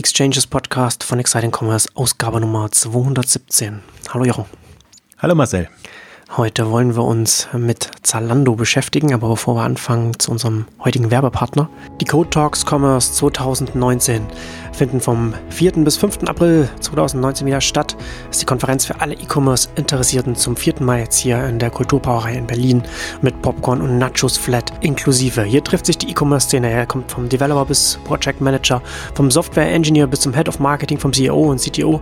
Exchanges Podcast von Exciting Commerce, Ausgabe Nummer 217. Hallo Jochen. Hallo Marcel. Heute wollen wir uns mit Zalando beschäftigen, aber bevor wir anfangen zu unserem heutigen Werbepartner. Die Code Talks Commerce 2019 finden vom 4. bis 5. April 2019 wieder statt. Das ist die Konferenz für alle E-Commerce-Interessierten zum vierten Mal jetzt hier in der Kulturbrauerei in Berlin mit Popcorn und Nachos Flat inklusive. Hier trifft sich die E-Commerce-Szene. Er kommt vom Developer bis Project Manager, vom Software Engineer bis zum Head of Marketing, vom CEO und CTO.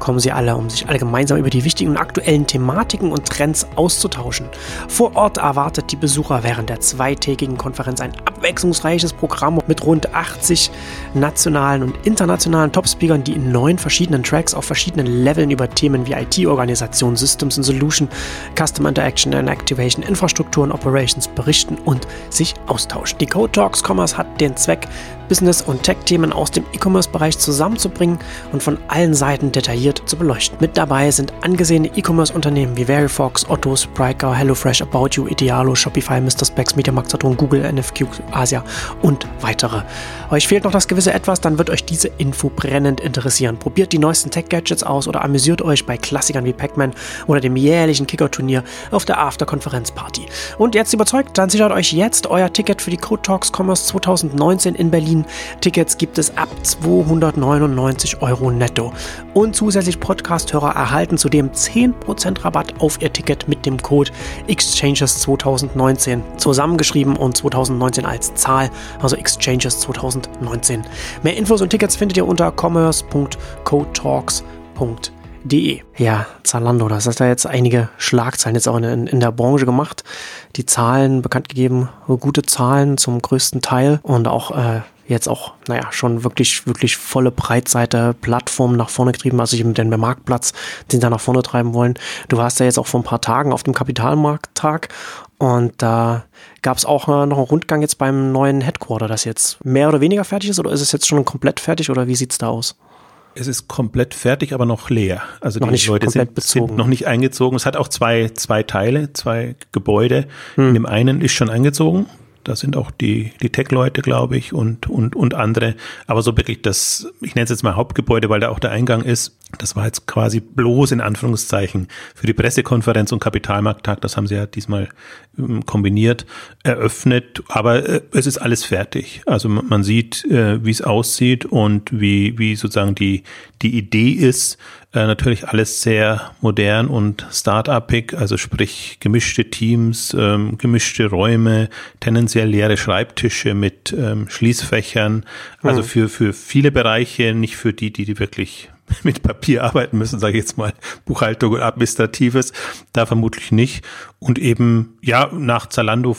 Kommen sie alle, um sich alle gemeinsam über die wichtigen und aktuellen Thematiken und Trends auszutauschen. Vor Ort erwartet die Besucher während der zweitägigen Konferenz ein abwechslungsreiches Programm mit rund 80 nationalen und internationalen Top-Speakern, die in neun verschiedenen Tracks auf verschiedenen Leveln über Themen wie IT-Organisation, Systems and Solution, Customer Interaction and Activation, Infrastruktur und Operations berichten und sich austauschen. Die Code Talks Commerce hat den Zweck, Business- und Tech-Themen aus dem E-Commerce-Bereich zusammenzubringen und von allen Seiten detailliert zu beleuchten. Mit dabei sind angesehene E-Commerce-Unternehmen wie Verifox, Otto, Spryker, HelloFresh, About You, Idealo, Shopify, Mr. Specs, MediaMarkt, Saturn, Google, NFQ, Asia und weitere. Euch fehlt noch das gewisse Etwas, dann wird euch diese Info brennend interessieren. Probiert die neuesten Tech-Gadgets aus oder amüsiert euch bei Klassikern wie Pac-Man oder dem jährlichen Kicker-Turnier auf der After-Konferenz-Party. Und jetzt überzeugt, dann sichert euch jetzt euer Ticket für die Code Talks Commerce 2019 in Berlin. Tickets gibt es ab 299 Euro netto. Und zusätzlich Podcast-Hörer erhalten zudem 10% Rabatt auf ihr Ticket mit dem Code Exchanges 2019. Zusammengeschrieben und 2019 als Zahl, also Exchanges 2019. Mehr Infos und Tickets findet ihr unter commerce.codetalks.de. Ja, Zalando, das hat ja jetzt einige Schlagzeilen jetzt auch in, in, der Branche gemacht. Die Zahlen bekannt gegeben, gute Zahlen zum größten Teil und auch äh, jetzt auch, naja, schon wirklich, wirklich volle Breitseite Plattformen nach vorne getrieben, also eben den Marktplatz, den da nach vorne treiben wollen. Du warst ja jetzt auch vor ein paar Tagen auf dem Kapitalmarkttag und da gab es auch noch einen Rundgang jetzt beim neuen Headquarter, das jetzt mehr oder weniger fertig ist oder ist es jetzt schon komplett fertig oder wie sieht's da aus? Es ist komplett fertig, aber noch leer. Also noch die Leute sind, sind, noch nicht eingezogen. Es hat auch zwei, zwei Teile, zwei Gebäude. Hm. In dem einen ist schon eingezogen, da sind auch die, die Tech-Leute, glaube ich, und, und, und andere. Aber so wirklich das, ich nenne es jetzt mal Hauptgebäude, weil da auch der Eingang ist. Das war jetzt quasi bloß in Anführungszeichen für die Pressekonferenz und Kapitalmarkttag. Das haben sie ja diesmal ähm, kombiniert, eröffnet. Aber äh, es ist alles fertig. Also man sieht, äh, wie es aussieht und wie, wie sozusagen die, die Idee ist. Äh, natürlich alles sehr modern und start-upig, also sprich gemischte Teams, ähm, gemischte Räume, tendenziell leere Schreibtische mit ähm, Schließfächern. Also mhm. für, für viele Bereiche, nicht für die, die, die wirklich mit Papier arbeiten müssen, sage ich jetzt mal, Buchhaltung und Administratives, da vermutlich nicht. Und eben, ja, nach Zalando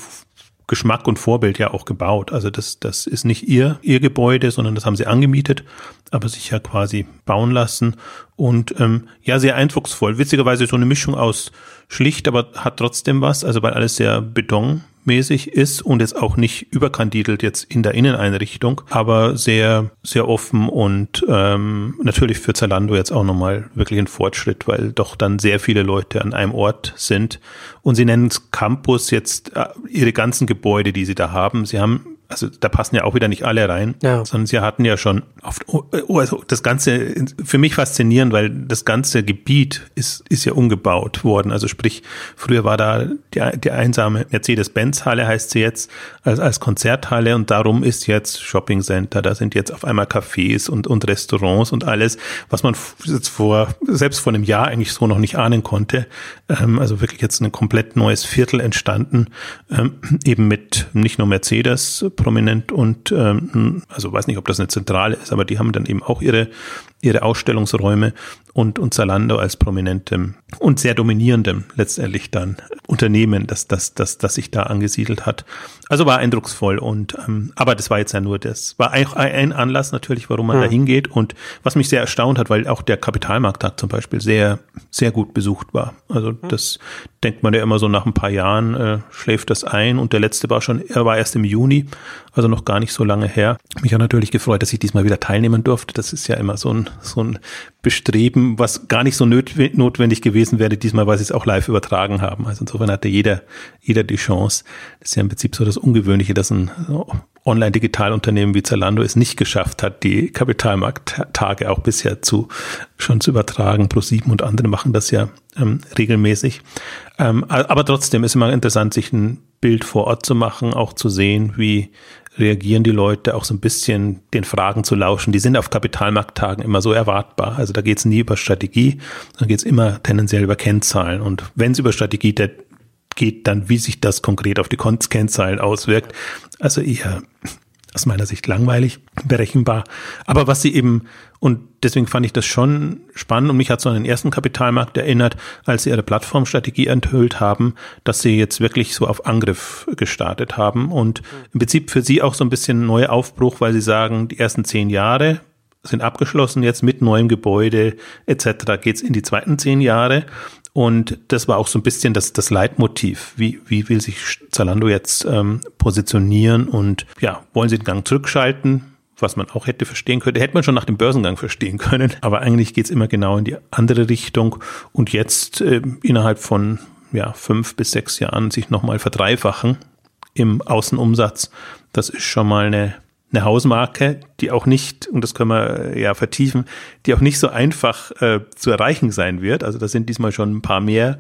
Geschmack und Vorbild ja auch gebaut. Also das, das ist nicht ihr, ihr Gebäude, sondern das haben sie angemietet, aber sich ja quasi bauen lassen. Und ähm, ja, sehr eindrucksvoll. Witzigerweise so eine Mischung aus schlicht, aber hat trotzdem was, also weil alles sehr Beton mäßig ist und jetzt auch nicht überkandidelt jetzt in der Inneneinrichtung, aber sehr, sehr offen und ähm, natürlich für Zalando jetzt auch nochmal wirklich ein Fortschritt, weil doch dann sehr viele Leute an einem Ort sind und sie nennen es Campus jetzt äh, ihre ganzen Gebäude, die sie da haben. Sie haben also da passen ja auch wieder nicht alle rein, ja. sondern sie hatten ja schon oft, oh, oh, also das Ganze, für mich faszinierend, weil das ganze Gebiet ist, ist ja umgebaut worden. Also sprich, früher war da die, die einsame Mercedes-Benz-Halle, heißt sie jetzt, als, als Konzerthalle und darum ist jetzt Shopping Center. Da sind jetzt auf einmal Cafés und, und Restaurants und alles, was man jetzt vor, selbst vor einem Jahr eigentlich so noch nicht ahnen konnte. Ähm, also wirklich jetzt ein komplett neues Viertel entstanden, ähm, eben mit nicht nur Mercedes, prominent und ähm, also weiß nicht, ob das eine Zentrale ist, aber die haben dann eben auch ihre ihre Ausstellungsräume und, und Zalando als prominentem und sehr dominierendem letztendlich dann Unternehmen, das, das, das, das sich da angesiedelt hat. Also war eindrucksvoll und ähm, aber das war jetzt ja nur das, war auch ein Anlass natürlich, warum man ja. da hingeht und was mich sehr erstaunt hat, weil auch der Kapitalmarkttag zum Beispiel sehr, sehr gut besucht war. Also das denkt man ja immer so nach ein paar Jahren äh, schläft das ein und der letzte war schon, er war erst im Juni, also noch gar nicht so lange her. Mich hat natürlich gefreut, dass ich diesmal wieder teilnehmen durfte. Das ist ja immer so ein, so ein Bestreben, was gar nicht so notwendig gewesen wäre, diesmal, weil sie es auch live übertragen haben. Also insofern hatte jeder, jeder die Chance. Das ist ja im Prinzip so das Ungewöhnliche, dass ein Online-Digitalunternehmen wie Zalando es nicht geschafft hat, die Kapitalmarkttage auch bisher zu schon zu übertragen. Pro7 und andere machen das ja ähm, regelmäßig. Ähm, aber trotzdem ist immer interessant, sich ein Bild vor Ort zu machen, auch zu sehen, wie reagieren die Leute, auch so ein bisschen den Fragen zu lauschen. Die sind auf Kapitalmarkttagen immer so erwartbar. Also da geht es nie über Strategie, sondern geht es immer tendenziell über Kennzahlen. Und wenn es über Strategie geht, dann wie sich das konkret auf die Kennzahlen auswirkt. Also eher aus meiner Sicht langweilig, berechenbar. Aber was sie eben, und deswegen fand ich das schon spannend und mich hat so an den ersten Kapitalmarkt erinnert, als sie ihre Plattformstrategie enthüllt haben, dass sie jetzt wirklich so auf Angriff gestartet haben und im Prinzip für sie auch so ein bisschen neuer Aufbruch, weil sie sagen, die ersten zehn Jahre sind abgeschlossen, jetzt mit neuem Gebäude etc. geht's in die zweiten zehn Jahre und das war auch so ein bisschen das, das Leitmotiv. Wie, wie will sich Zalando jetzt ähm, positionieren und ja, wollen sie den Gang zurückschalten? Was man auch hätte verstehen können, hätte man schon nach dem Börsengang verstehen können. Aber eigentlich geht's immer genau in die andere Richtung. Und jetzt äh, innerhalb von ja, fünf bis sechs Jahren sich nochmal verdreifachen im Außenumsatz. Das ist schon mal eine eine Hausmarke, die auch nicht, und das können wir äh, ja vertiefen, die auch nicht so einfach äh, zu erreichen sein wird. Also da sind diesmal schon ein paar mehr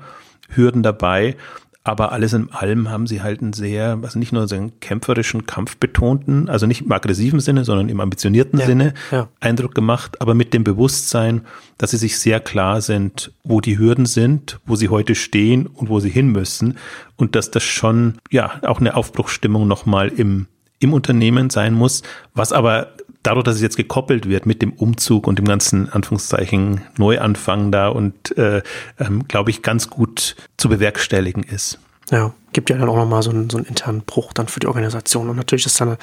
Hürden dabei. Aber alles in allem haben sie halt einen sehr, also nicht nur so einen kämpferischen, kampfbetonten, also nicht im aggressiven Sinne, sondern im ambitionierten ja, Sinne ja. Eindruck gemacht, aber mit dem Bewusstsein, dass sie sich sehr klar sind, wo die Hürden sind, wo sie heute stehen und wo sie hin müssen. Und dass das schon, ja, auch eine Aufbruchsstimmung nochmal im im Unternehmen sein muss, was aber dadurch, dass es jetzt gekoppelt wird mit dem Umzug und dem ganzen Anführungszeichen Neuanfang da und äh, ähm, glaube ich ganz gut zu bewerkstelligen ist. Ja, gibt ja dann auch nochmal so einen, so einen internen Bruch dann für die Organisation. Und natürlich ist dann eine,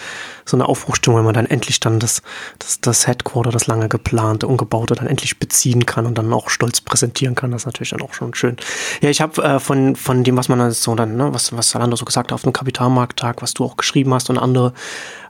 so eine Aufbruchstimmung, wenn man dann endlich dann das, das, das Headquarter, das lange geplante, umgebaute, dann endlich beziehen kann und dann auch stolz präsentieren kann. Das ist natürlich dann auch schon schön. Ja, ich habe äh, von, von dem, was man so dann, ne, was, was Salando so gesagt hat auf dem Kapitalmarkttag, was du auch geschrieben hast und andere,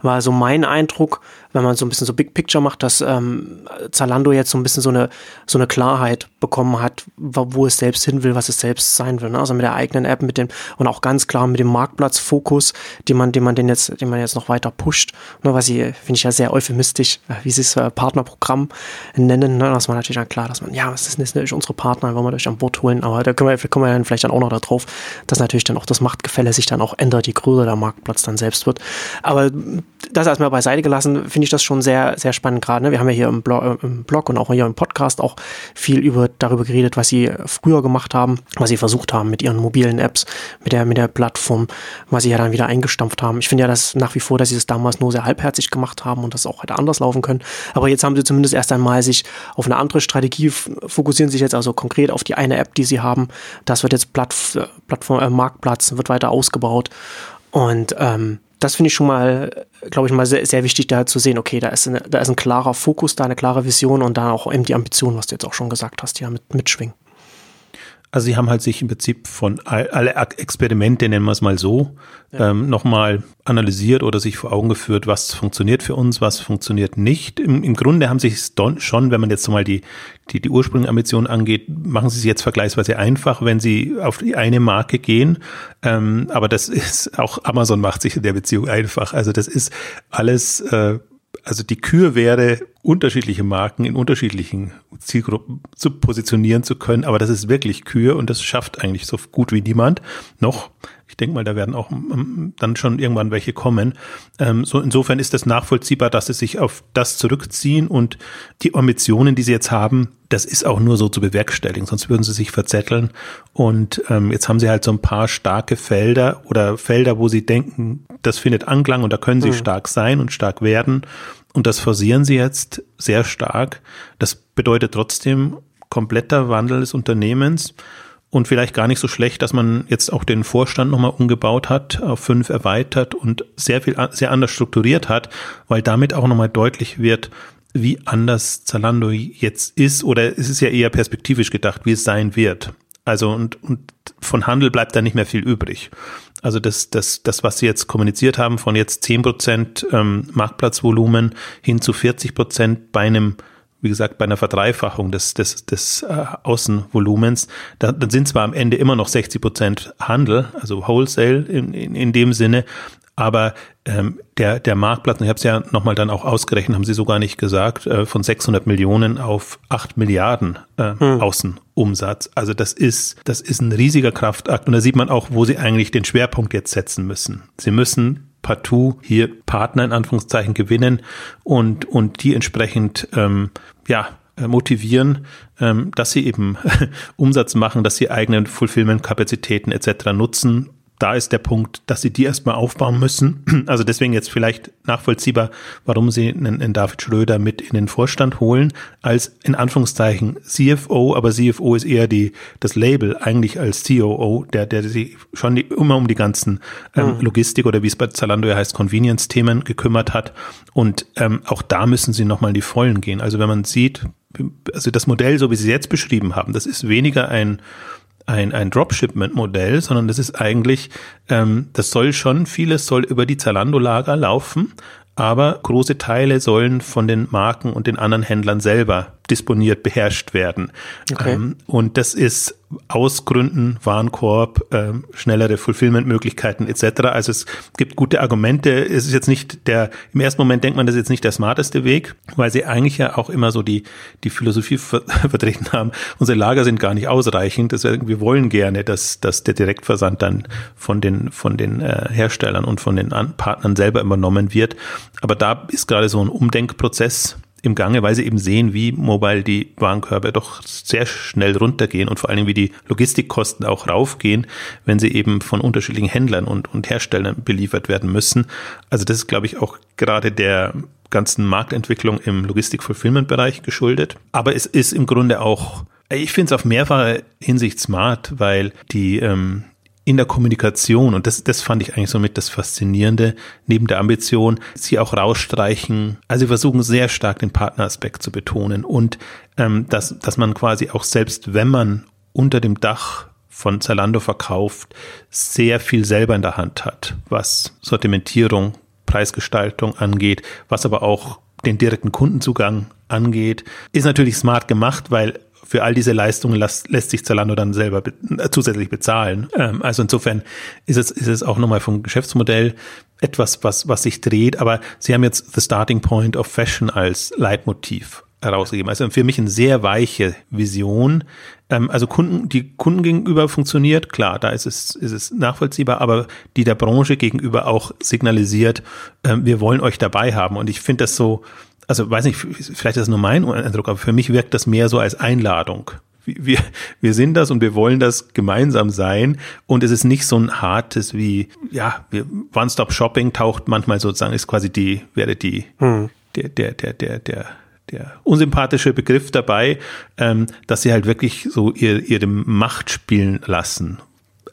war so mein Eindruck, wenn man so ein bisschen so Big Picture macht, dass ähm, Zalando jetzt so ein bisschen so eine, so eine Klarheit bekommen hat, wo es selbst hin will, was es selbst sein will. Ne? Also mit der eigenen App, mit dem und auch ganz klar mit dem Marktplatzfokus, den man, den man den jetzt, den man jetzt noch weiter pusht. Ne? Was sie, finde ich ja sehr euphemistisch, äh, wie sie es äh, Partnerprogramm nennen. Ne? Das war natürlich dann klar, dass man, ja, was ist natürlich unsere Partner, wollen wir euch an Bord holen, aber da können wir, kommen wir dann vielleicht dann auch noch darauf, dass natürlich dann auch das Machtgefälle sich dann auch ändert, je größer der Marktplatz dann selbst wird. Aber das erstmal beiseite gelassen, finde ich das schon sehr, sehr spannend gerade. Ne? Wir haben ja hier im Blog, äh, im Blog und auch hier im Podcast auch viel über, darüber geredet, was sie früher gemacht haben, was sie versucht haben mit ihren mobilen Apps, mit der, mit der Plattform, was sie ja dann wieder eingestampft haben. Ich finde ja das nach wie vor, dass sie das damals nur sehr halbherzig gemacht haben und das auch hätte anders laufen können. Aber jetzt haben sie zumindest erst einmal sich auf eine andere Strategie fokussieren sich jetzt also konkret auf die eine App, die sie haben. Das wird jetzt Plattform, Plattform äh, Marktplatz, wird weiter ausgebaut. Und ähm, das finde ich schon mal, glaube ich, mal sehr, sehr wichtig, da zu sehen, okay, da ist, eine, da ist ein klarer Fokus, da eine klare Vision und da auch eben die Ambition, was du jetzt auch schon gesagt hast, ja, mit, mitschwingen. Also sie haben halt sich im Prinzip von alle Experimente, nennen wir es mal so, ja. ähm, nochmal analysiert oder sich vor Augen geführt, was funktioniert für uns, was funktioniert nicht. Im, im Grunde haben sie es schon, wenn man jetzt mal die, die, die ursprüngliche Ambition angeht, machen sie es jetzt vergleichsweise einfach, wenn sie auf die eine Marke gehen. Ähm, aber das ist, auch Amazon macht sich in der Beziehung einfach. Also das ist alles... Äh, also die Kür wäre, unterschiedliche Marken in unterschiedlichen Zielgruppen zu positionieren zu können, aber das ist wirklich Kür und das schafft eigentlich so gut wie niemand noch. Ich denke mal, da werden auch ähm, dann schon irgendwann welche kommen. Ähm, so insofern ist das nachvollziehbar, dass sie sich auf das zurückziehen und die Ambitionen, die sie jetzt haben, das ist auch nur so zu bewerkstelligen, sonst würden sie sich verzetteln. Und ähm, jetzt haben sie halt so ein paar starke Felder oder Felder, wo sie denken, das findet Anklang und da können sie mhm. stark sein und stark werden. Und das forcieren sie jetzt sehr stark. Das bedeutet trotzdem kompletter Wandel des Unternehmens und vielleicht gar nicht so schlecht, dass man jetzt auch den Vorstand nochmal umgebaut hat, auf fünf erweitert und sehr viel, sehr anders strukturiert hat, weil damit auch nochmal deutlich wird, wie anders Zalando jetzt ist oder es ist ja eher perspektivisch gedacht, wie es sein wird. Also und, und von Handel bleibt da nicht mehr viel übrig. Also das, das, das, was Sie jetzt kommuniziert haben, von jetzt zehn Prozent ähm, Marktplatzvolumen hin zu 40 Prozent bei einem wie gesagt, bei einer Verdreifachung des, des, des äh, Außenvolumens, da, dann sind zwar am Ende immer noch 60 Prozent Handel, also Wholesale in, in, in dem Sinne, aber ähm, der, der Marktplatz, und ich habe es ja nochmal dann auch ausgerechnet, haben Sie sogar nicht gesagt, äh, von 600 Millionen auf 8 Milliarden äh, hm. Außenumsatz. Also das ist, das ist ein riesiger Kraftakt und da sieht man auch, wo Sie eigentlich den Schwerpunkt jetzt setzen müssen. Sie müssen partout hier Partner in Anführungszeichen gewinnen und, und die entsprechend, ähm, ja, äh, motivieren, ähm, dass sie eben Umsatz machen, dass sie eigene Fulfillment-Kapazitäten etc. nutzen da ist der Punkt, dass sie die erstmal aufbauen müssen. Also deswegen jetzt vielleicht nachvollziehbar, warum sie einen, einen, David Schröder mit in den Vorstand holen, als in Anführungszeichen CFO, aber CFO ist eher die, das Label eigentlich als COO, der, der sich schon die, immer um die ganzen ähm, mhm. Logistik oder wie es bei Zalando ja heißt, Convenience-Themen gekümmert hat. Und ähm, auch da müssen sie nochmal in die Vollen gehen. Also wenn man sieht, also das Modell, so wie Sie es jetzt beschrieben haben, das ist weniger ein ein, ein Dropshipment-Modell, sondern das ist eigentlich, ähm, das soll schon, vieles soll über die Zalando-Lager laufen, aber große Teile sollen von den Marken und den anderen Händlern selber disponiert, beherrscht werden. Okay. Ähm, und das ist aus Gründen, Warenkorb, äh, schnellere Fulfillment-Möglichkeiten etc. Also es gibt gute Argumente. Es ist jetzt nicht der, im ersten Moment denkt man, das ist jetzt nicht der smarteste Weg, weil sie eigentlich ja auch immer so die, die Philosophie ver vertreten haben, unsere Lager sind gar nicht ausreichend. Das, wir wollen gerne, dass, dass der Direktversand dann von den, von den äh, Herstellern und von den Partnern selber übernommen wird. Aber da ist gerade so ein Umdenkprozess im Gange, weil sie eben sehen, wie mobile die Warenkörbe doch sehr schnell runtergehen und vor allem wie die Logistikkosten auch raufgehen, wenn sie eben von unterschiedlichen Händlern und, und Herstellern beliefert werden müssen. Also das ist, glaube ich, auch gerade der ganzen Marktentwicklung im Logistik-Fulfillment-Bereich geschuldet. Aber es ist im Grunde auch ich finde es auf mehrfache Hinsicht smart, weil die ähm, in der Kommunikation, und das, das fand ich eigentlich so mit das Faszinierende, neben der Ambition, sie auch rausstreichen. Also sie versuchen sehr stark den Partneraspekt zu betonen und ähm, dass, dass man quasi auch selbst, wenn man unter dem Dach von Zalando verkauft, sehr viel selber in der Hand hat, was Sortimentierung, Preisgestaltung angeht, was aber auch den direkten Kundenzugang angeht, ist natürlich smart gemacht, weil für all diese Leistungen lässt, lässt sich Zalando dann selber be äh, zusätzlich bezahlen. Ähm, also insofern ist es, ist es auch nochmal vom Geschäftsmodell etwas, was, was sich dreht, aber sie haben jetzt The Starting Point of Fashion als Leitmotiv herausgegeben. Also für mich eine sehr weiche Vision. Ähm, also Kunden, die Kunden gegenüber funktioniert, klar, da ist es, ist es nachvollziehbar, aber die der Branche gegenüber auch signalisiert, ähm, wir wollen euch dabei haben. Und ich finde das so, also weiß nicht, vielleicht ist das nur mein Eindruck, aber für mich wirkt das mehr so als Einladung. Wir, wir sind das und wir wollen das gemeinsam sein. Und es ist nicht so ein hartes wie, ja, One-Stop-Shopping taucht manchmal sozusagen, ist quasi die, wäre die, hm. der, der, der, der, der, der unsympathische Begriff dabei, ähm, dass sie halt wirklich so ihr, ihre Macht spielen lassen.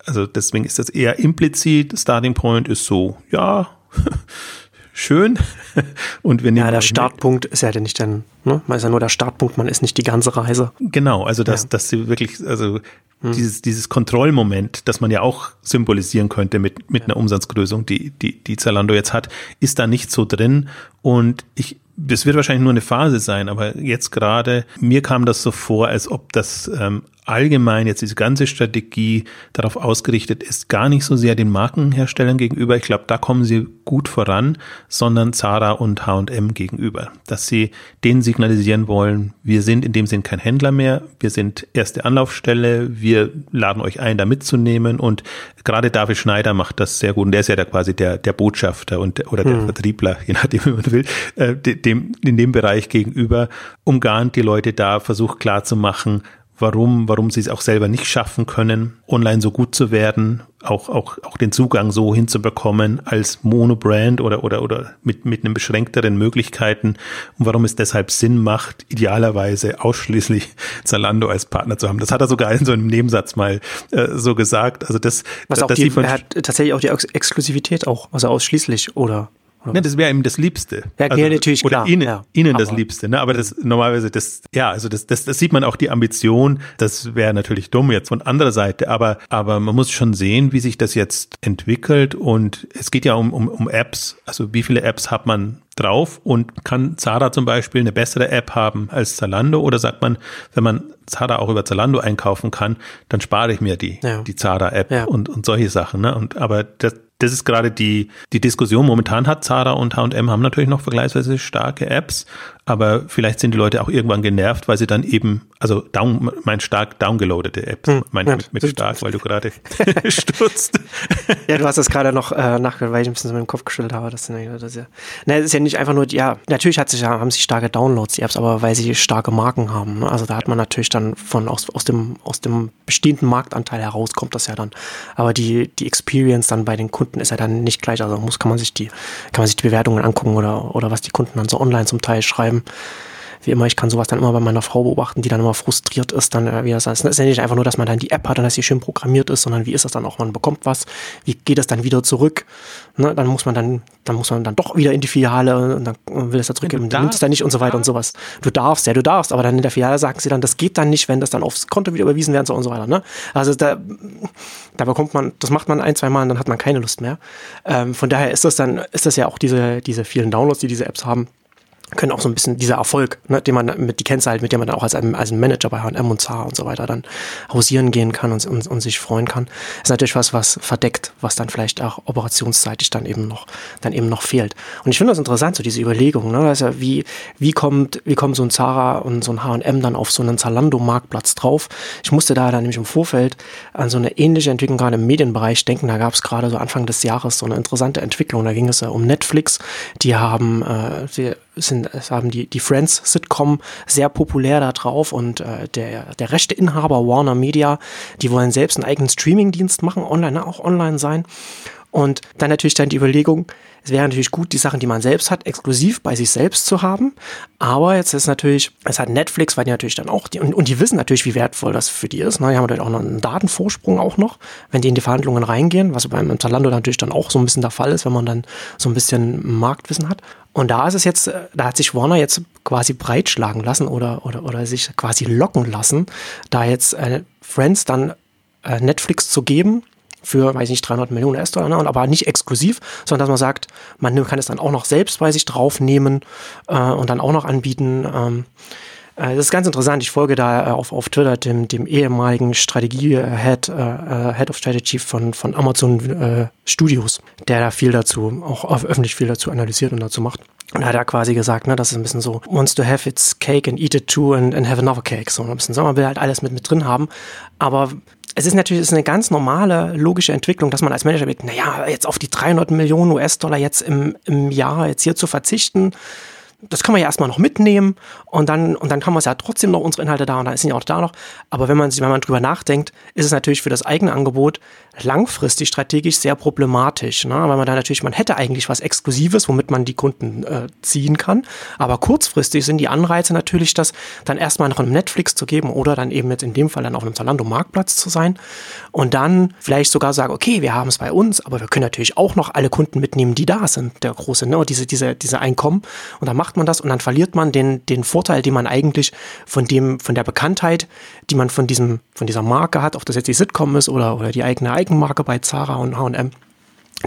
Also deswegen ist das eher implizit. Starting Point ist so, ja, schön. Und wir nehmen ja, der Startpunkt ist ja nicht dann, ne? Man ist ja nur der Startpunkt, man ist nicht die ganze Reise. Genau, also dass, ja. dass sie wirklich, also hm. dieses, dieses Kontrollmoment, das man ja auch symbolisieren könnte mit, mit einer Umsatzgrößung, die, die, die Zalando jetzt hat, ist da nicht so drin. Und ich, das wird wahrscheinlich nur eine Phase sein, aber jetzt gerade, mir kam das so vor, als ob das ähm, allgemein jetzt diese ganze Strategie darauf ausgerichtet ist, gar nicht so sehr den Markenherstellern gegenüber, ich glaube, da kommen sie gut voran, sondern Zara und H&M gegenüber, dass sie denen signalisieren wollen, wir sind in dem Sinn kein Händler mehr, wir sind erste Anlaufstelle, wir laden euch ein, da mitzunehmen. Und gerade David Schneider macht das sehr gut. Und der ist ja da quasi der, der Botschafter und, oder der hm. Vertriebler, je nachdem, wie man will, äh, dem, in dem Bereich gegenüber, umgarnt die Leute da, versucht klarzumachen, warum, warum sie es auch selber nicht schaffen können, online so gut zu werden, auch, auch, auch den Zugang so hinzubekommen als Monobrand oder, oder, oder mit, mit einem beschränkteren Möglichkeiten und warum es deshalb Sinn macht, idealerweise ausschließlich Zalando als Partner zu haben. Das hat er sogar in so einem Nebensatz mal äh, so gesagt. Also das, Was das, auch die, er hat tatsächlich auch die Exklusivität auch, also ausschließlich oder Ne, das wäre ihm das Liebste. Ja, also, natürlich oder klar. Ihnen, ja, ihnen das Liebste. Ne? Aber das normalerweise das, ja, also das, das, das sieht man auch die Ambition. Das wäre natürlich dumm jetzt von anderer Seite. Aber, aber man muss schon sehen, wie sich das jetzt entwickelt. Und es geht ja um, um, um Apps. Also wie viele Apps hat man drauf und kann Zara zum Beispiel eine bessere App haben als Zalando oder sagt man, wenn man Zara auch über Zalando einkaufen kann, dann spare ich mir die, ja. die Zara-App ja. und, und solche Sachen. Ne? Und aber das, das ist gerade die, die Diskussion. Momentan hat Zara und H&M haben natürlich noch vergleichsweise starke Apps, aber vielleicht sind die Leute auch irgendwann genervt, weil sie dann eben, also down, mein stark downgeloadete Apps, hm, mein ja, mit, mit stark, weil du gerade stutzt. ja, du hast das gerade noch äh, nachgehört, weil ich ein bisschen so mit dem Kopf geschüttelt habe. Das, das, ja, ne, das ist ja nicht einfach nur, ja, natürlich hat sich, haben sie starke Downloads, die Apps, aber weil sie starke Marken haben. Ne? Also da hat man natürlich dann von aus, aus, dem, aus dem bestehenden Marktanteil heraus kommt das ja dann. Aber die, die Experience dann bei den Kunden ist ja dann nicht gleich. Also muss, kann man sich die, kann man sich die Bewertungen angucken oder, oder was die Kunden dann so online zum Teil schreiben wie immer, ich kann sowas dann immer bei meiner Frau beobachten, die dann immer frustriert ist, dann, äh, wie das heißt. Es ist ja nicht einfach nur, dass man dann die App hat und dass sie schön programmiert ist, sondern wie ist das dann auch, man bekommt was, wie geht es dann wieder zurück, ne? dann muss man dann, dann muss man dann doch wieder in die Filiale und dann will es da zurückgeben, ja, nimmt es dann nicht und so weiter und sowas. Du darfst, ja, du darfst, aber dann in der Filiale sagen sie dann, das geht dann nicht, wenn das dann aufs Konto wieder überwiesen werden soll und so weiter, ne? Also da, da bekommt man, das macht man ein, zwei Mal und dann hat man keine Lust mehr. Ähm, von daher ist das dann, ist das ja auch diese, diese vielen Downloads, die diese Apps haben, können auch so ein bisschen dieser Erfolg, ne, den man mit die Kennzahl, mit dem man dann auch als, als Manager bei H&M und Zara und so weiter dann hausieren gehen kann und, und, und, sich freuen kann, ist natürlich was, was verdeckt, was dann vielleicht auch operationsseitig dann eben noch, dann eben noch fehlt. Und ich finde das interessant, so diese Überlegung, ne, also wie, wie kommt, wie kommt so ein Zara und so ein H&M dann auf so einen Zalando-Marktplatz drauf? Ich musste da dann nämlich im Vorfeld an so eine ähnliche Entwicklung gerade im Medienbereich denken. Da gab es gerade so Anfang des Jahres so eine interessante Entwicklung. Da ging es ja um Netflix. Die haben, äh, die sind, es haben die, die Friends-Sitcom sehr populär da drauf und äh, der, der rechte Inhaber Warner Media, die wollen selbst einen eigenen Streaming-Dienst machen, online, ne, auch online sein. Und dann natürlich dann die Überlegung, es wäre natürlich gut, die Sachen, die man selbst hat, exklusiv bei sich selbst zu haben. Aber jetzt ist natürlich, es hat Netflix, weil die natürlich dann auch, die, und, und die wissen natürlich, wie wertvoll das für die ist. Ne? Die haben natürlich auch noch einen Datenvorsprung auch noch, wenn die in die Verhandlungen reingehen, was beim Zalando natürlich dann auch so ein bisschen der Fall ist, wenn man dann so ein bisschen Marktwissen hat. Und da ist es jetzt, da hat sich Warner jetzt quasi breitschlagen lassen oder, oder, oder sich quasi locken lassen, da jetzt äh, Friends dann äh, Netflix zu geben, für, weiß ich nicht, 300 Millionen US-Dollar, ne? aber nicht exklusiv, sondern dass man sagt, man kann es dann auch noch selbst bei sich draufnehmen äh, und dann auch noch anbieten. Ähm, äh, das ist ganz interessant. Ich folge da äh, auf, auf Twitter dem, dem ehemaligen Strategie-Head äh, Head of Strategy von, von Amazon äh, Studios, der da viel dazu, auch öffentlich viel dazu analysiert und dazu macht. Und hat er quasi gesagt, ne, das ist ein bisschen so, wants to have its cake and eat it too and, and have another cake. So ein bisschen so, man will halt alles mit, mit drin haben. Aber es ist natürlich es ist eine ganz normale logische Entwicklung, dass man als Manager denkt, naja, jetzt auf die 300 Millionen US-Dollar jetzt im, im Jahr jetzt hier zu verzichten, das kann man ja erstmal noch mitnehmen und dann, und dann haben wir es ja trotzdem noch unsere Inhalte da und dann sind ja auch da noch. Aber wenn man wenn man drüber nachdenkt, ist es natürlich für das eigene Angebot langfristig strategisch sehr problematisch, ne? weil man da natürlich, man hätte eigentlich was Exklusives, womit man die Kunden äh, ziehen kann. Aber kurzfristig sind die Anreize natürlich, das dann erstmal noch einem Netflix zu geben oder dann eben jetzt in dem Fall dann auf einem Zalando-Marktplatz zu sein und dann vielleicht sogar sagen, okay, wir haben es bei uns, aber wir können natürlich auch noch alle Kunden mitnehmen, die da sind, der große, ne? diese, diese, diese Einkommen. Und dann macht macht man das und dann verliert man den, den Vorteil, den man eigentlich von dem, von der Bekanntheit, die man von diesem, von dieser Marke hat, ob das jetzt die Sitcom ist oder, oder die eigene Eigenmarke bei Zara und H&M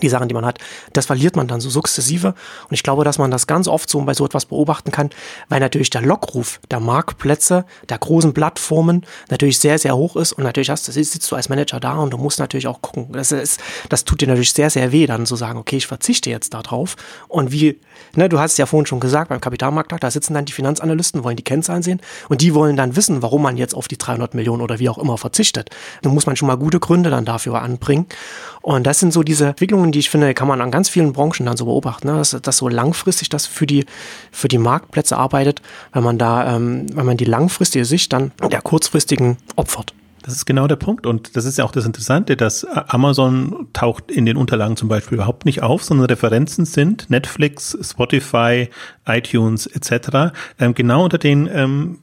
die Sachen, die man hat, das verliert man dann so sukzessive. Und ich glaube, dass man das ganz oft so bei so etwas beobachten kann, weil natürlich der Lockruf der Marktplätze, der großen Plattformen natürlich sehr, sehr hoch ist. Und natürlich hast, sitzt du als Manager da und du musst natürlich auch gucken. Das, ist, das tut dir natürlich sehr, sehr weh, dann zu sagen, okay, ich verzichte jetzt darauf. Und wie, ne, du hast es ja vorhin schon gesagt, beim Kapitalmarkttag, da sitzen dann die Finanzanalysten, wollen die Kennzahlen sehen und die wollen dann wissen, warum man jetzt auf die 300 Millionen oder wie auch immer verzichtet. Da muss man schon mal gute Gründe dann dafür anbringen. Und das sind so diese Entwicklungen, die ich finde, kann man an ganz vielen Branchen dann so beobachten, ne? dass, dass so langfristig das für die, für die Marktplätze arbeitet, wenn man da, ähm, wenn man die langfristige Sicht dann der kurzfristigen opfert. Das ist genau der Punkt. Und das ist ja auch das Interessante, dass Amazon taucht in den Unterlagen zum Beispiel überhaupt nicht auf, sondern Referenzen sind Netflix, Spotify, iTunes etc. Ähm, genau unter den ähm,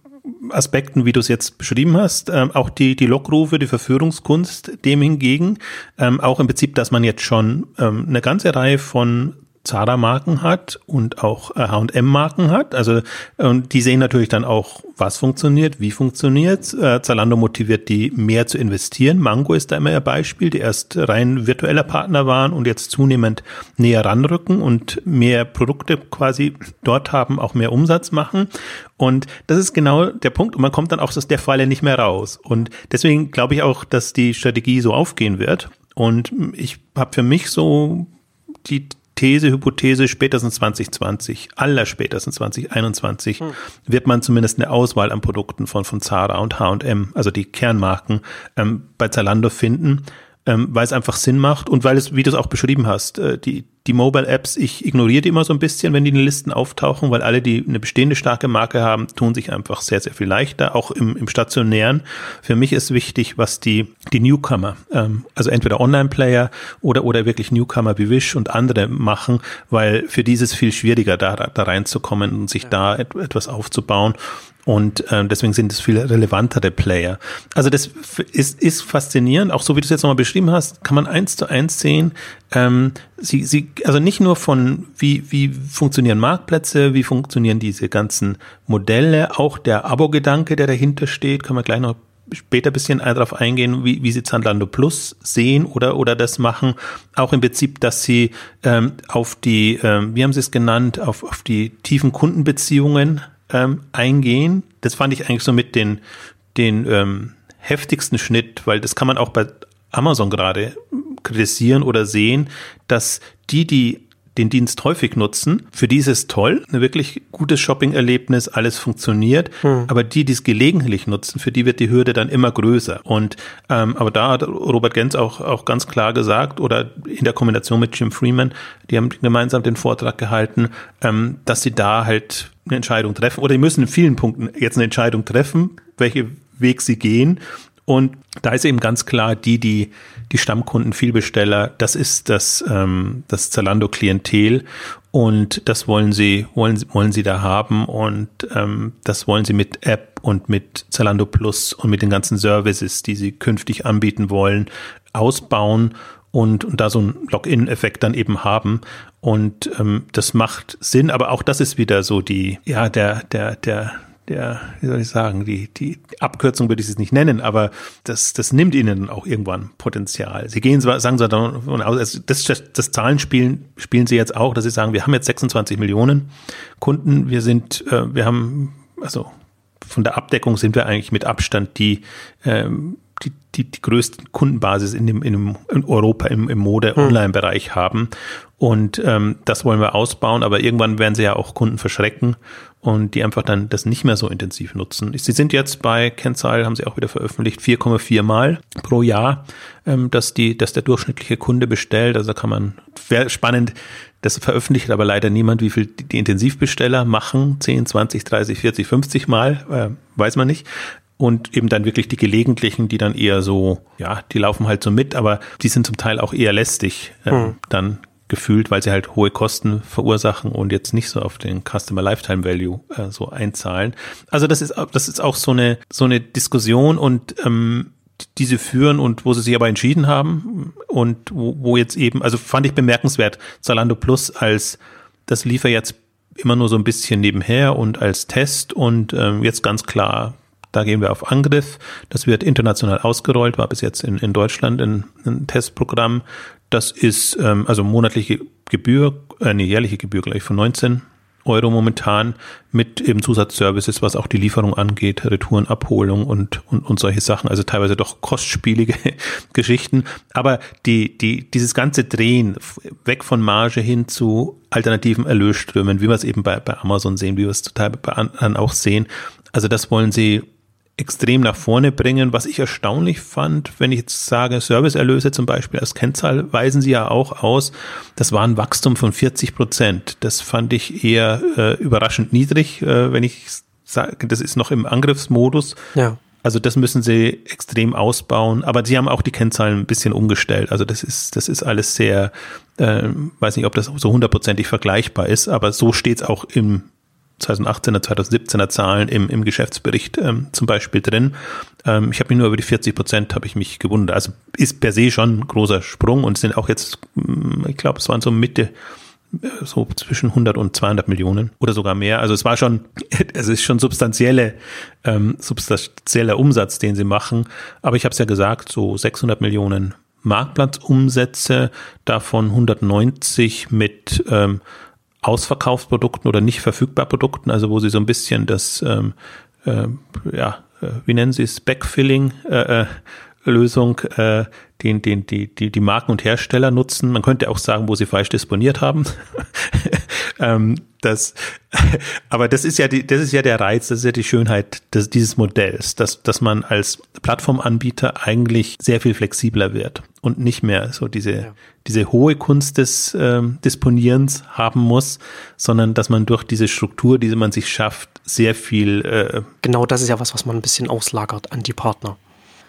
Aspekten, wie du es jetzt beschrieben hast, ähm, auch die, die Lockrufe, die Verführungskunst, dem hingegen, ähm, auch im Prinzip, dass man jetzt schon ähm, eine ganze Reihe von Zara-Marken hat und auch äh, H&M-Marken hat. Also und die sehen natürlich dann auch, was funktioniert, wie funktioniert. Äh, Zalando motiviert die mehr zu investieren. Mango ist da immer ein Beispiel, die erst rein virtueller Partner waren und jetzt zunehmend näher ranrücken und mehr Produkte quasi dort haben, auch mehr Umsatz machen. Und das ist genau der Punkt. Und man kommt dann auch aus der Falle nicht mehr raus. Und deswegen glaube ich auch, dass die Strategie so aufgehen wird. Und ich habe für mich so die These, Hypothese, spätestens 2020, aller spätestens 2021, hm. wird man zumindest eine Auswahl an Produkten von, von Zara und H&M, also die Kernmarken, ähm, bei Zalando finden, ähm, weil es einfach Sinn macht und weil es, wie du es auch beschrieben hast, äh, die, die Mobile-Apps, ich ignoriere die immer so ein bisschen, wenn die in den Listen auftauchen, weil alle, die eine bestehende starke Marke haben, tun sich einfach sehr, sehr viel leichter, auch im, im Stationären. Für mich ist wichtig, was die, die Newcomer, ähm, also entweder Online-Player oder, oder wirklich Newcomer wie Wish und andere machen, weil für dieses viel schwieriger, da, da reinzukommen und sich ja. da et, etwas aufzubauen. Und ähm, deswegen sind es viel relevantere Player. Also das ist, ist faszinierend, auch so wie du es jetzt nochmal beschrieben hast, kann man eins zu eins sehen. Ähm, sie, sie, also nicht nur von wie, wie funktionieren Marktplätze, wie funktionieren diese ganzen Modelle, auch der Abo-Gedanke, der dahinter steht, kann man gleich noch später ein bisschen darauf eingehen, wie, wie sie Zalando Plus sehen oder, oder das machen. Auch im Prinzip, dass sie ähm, auf die, ähm, wie haben sie es genannt, auf, auf die tiefen Kundenbeziehungen ähm, eingehen. Das fand ich eigentlich so mit den, den ähm, heftigsten Schnitt, weil das kann man auch bei Amazon gerade kritisieren oder sehen, dass die, die den Dienst häufig nutzen. Für die ist es toll, ein wirklich gutes Shopping-Erlebnis, alles funktioniert. Hm. Aber die, die es gelegentlich nutzen, für die wird die Hürde dann immer größer. Und ähm, aber da hat Robert Gens auch, auch ganz klar gesagt, oder in der Kombination mit Jim Freeman, die haben gemeinsam den Vortrag gehalten, ähm, dass sie da halt eine Entscheidung treffen, oder die müssen in vielen Punkten jetzt eine Entscheidung treffen, welche Weg sie gehen. Und da ist eben ganz klar, die, die die Stammkunden, Vielbesteller, das ist das, ähm, das Zalando-Klientel. Und das wollen sie, wollen, wollen sie da haben. Und ähm, das wollen sie mit App und mit Zalando Plus und mit den ganzen Services, die sie künftig anbieten wollen, ausbauen und, und da so einen Login-Effekt dann eben haben. Und ähm, das macht Sinn, aber auch das ist wieder so die, ja, der, der, der, der, wie soll ich sagen, die, die Abkürzung würde ich es nicht nennen, aber das, das nimmt ihnen auch irgendwann Potenzial. Sie gehen zwar, sagen sie aus, also das, das, das Zahlenspielen spielen sie jetzt auch, dass sie sagen, wir haben jetzt 26 Millionen Kunden, wir sind, äh, wir haben, also von der Abdeckung sind wir eigentlich mit Abstand die, ähm, die, die, die größte Kundenbasis in, dem, in, dem, in Europa im, im Mode-Online-Bereich haben. Und ähm, das wollen wir ausbauen, aber irgendwann werden sie ja auch Kunden verschrecken und die einfach dann das nicht mehr so intensiv nutzen. Sie sind jetzt bei Kennzahl, haben sie auch wieder veröffentlicht, 4,4 Mal pro Jahr, ähm, dass die, dass der durchschnittliche Kunde bestellt. Also kann man, wäre spannend, das veröffentlicht aber leider niemand, wie viel die Intensivbesteller machen, 10, 20, 30, 40, 50 Mal, äh, weiß man nicht und eben dann wirklich die gelegentlichen, die dann eher so, ja, die laufen halt so mit, aber die sind zum Teil auch eher lästig äh, hm. dann gefühlt, weil sie halt hohe Kosten verursachen und jetzt nicht so auf den Customer Lifetime Value äh, so einzahlen. Also das ist das ist auch so eine so eine Diskussion und ähm, die sie führen und wo sie sich aber entschieden haben und wo, wo jetzt eben, also fand ich bemerkenswert, Zalando Plus als das liefert jetzt immer nur so ein bisschen nebenher und als Test und ähm, jetzt ganz klar da gehen wir auf Angriff. Das wird international ausgerollt, war bis jetzt in, in Deutschland ein, ein Testprogramm. Das ist ähm, also monatliche Gebühr, äh, eine jährliche Gebühr gleich von 19 Euro momentan mit eben Zusatzservices, was auch die Lieferung angeht, Retourenabholung und, und, und solche Sachen, also teilweise doch kostspielige Geschichten. Aber die, die, dieses ganze Drehen weg von Marge hin zu alternativen Erlösströmen, wie wir es eben bei, bei Amazon sehen, wie wir es total bei anderen auch sehen, also das wollen sie extrem nach vorne bringen. Was ich erstaunlich fand, wenn ich jetzt sage, Serviceerlöse zum Beispiel als Kennzahl weisen sie ja auch aus. Das war ein Wachstum von 40 Prozent. Das fand ich eher äh, überraschend niedrig, äh, wenn ich sage, das ist noch im Angriffsmodus. Ja. Also das müssen sie extrem ausbauen, aber sie haben auch die Kennzahlen ein bisschen umgestellt. Also das ist, das ist alles sehr, äh, weiß nicht, ob das so hundertprozentig vergleichbar ist, aber so steht es auch im 2018er, 2017er Zahlen im, im Geschäftsbericht ähm, zum Beispiel drin. Ähm, ich habe mich nur über die 40 Prozent habe ich mich gewundert. Also ist per se schon ein großer Sprung und sind auch jetzt, mm, ich glaube, es waren so Mitte äh, so zwischen 100 und 200 Millionen oder sogar mehr. Also es war schon, es ist schon substanzielle, ähm, substanzieller Umsatz, den sie machen. Aber ich habe es ja gesagt, so 600 Millionen Marktplatzumsätze, davon 190 mit ähm, Ausverkaufsprodukten oder nicht verfügbar Produkten, also wo sie so ein bisschen das, ähm, äh, ja, wie nennen sie es, Backfilling äh, äh, Lösung, äh, den, den, die, die, die Marken und Hersteller nutzen. Man könnte auch sagen, wo sie falsch disponiert haben. ähm, das, aber das ist ja die, das ist ja der Reiz, das ist ja die Schönheit des, dieses Modells, dass, dass man als Plattformanbieter eigentlich sehr viel flexibler wird und nicht mehr so diese, ja. diese hohe Kunst des ähm, Disponierens haben muss, sondern dass man durch diese Struktur, die man sich schafft, sehr viel. Äh, genau das ist ja was, was man ein bisschen auslagert an die Partner.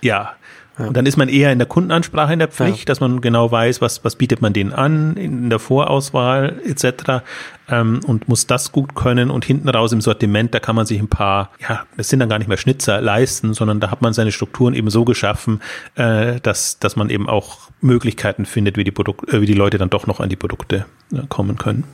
Ja, ja. Und dann ist man eher in der Kundenansprache in der Pflicht, ja. dass man genau weiß, was, was bietet man denen an in der Vorauswahl etc. Ähm, und muss das gut können und hinten raus im Sortiment, da kann man sich ein paar, ja, das sind dann gar nicht mehr Schnitzer leisten, sondern da hat man seine Strukturen eben so geschaffen, äh, dass, dass man eben auch Möglichkeiten findet, wie die Produkte, äh, wie die Leute dann doch noch an die Produkte äh, kommen können.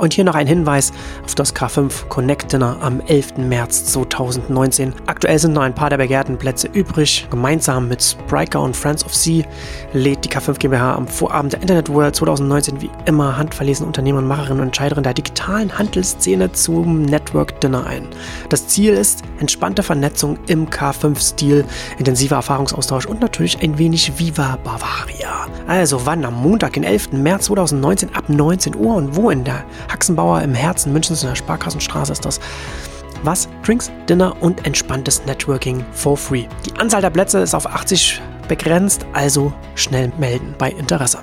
Und hier noch ein Hinweis auf das K5 Connect Dinner am 11. März 2019. Aktuell sind noch ein paar der begehrten Plätze übrig. Gemeinsam mit Spriker und Friends of Sea lädt die K5 GmbH am Vorabend der Internet World 2019 wie immer handverlesene Unternehmer, Macherinnen und Entscheiderinnen der digitalen Handelsszene zum Network Dinner ein. Das Ziel ist entspannte Vernetzung im K5-Stil, intensiver Erfahrungsaustausch und natürlich ein wenig Viva Bavaria. Also wann? Am Montag, den 11. März 2019 ab 19 Uhr und wo in der Haxenbauer im Herzen Münchens in der Sparkassenstraße ist das. Was? Drinks, Dinner und entspanntes Networking for free. Die Anzahl der Plätze ist auf 80 begrenzt, also schnell melden bei Interesse.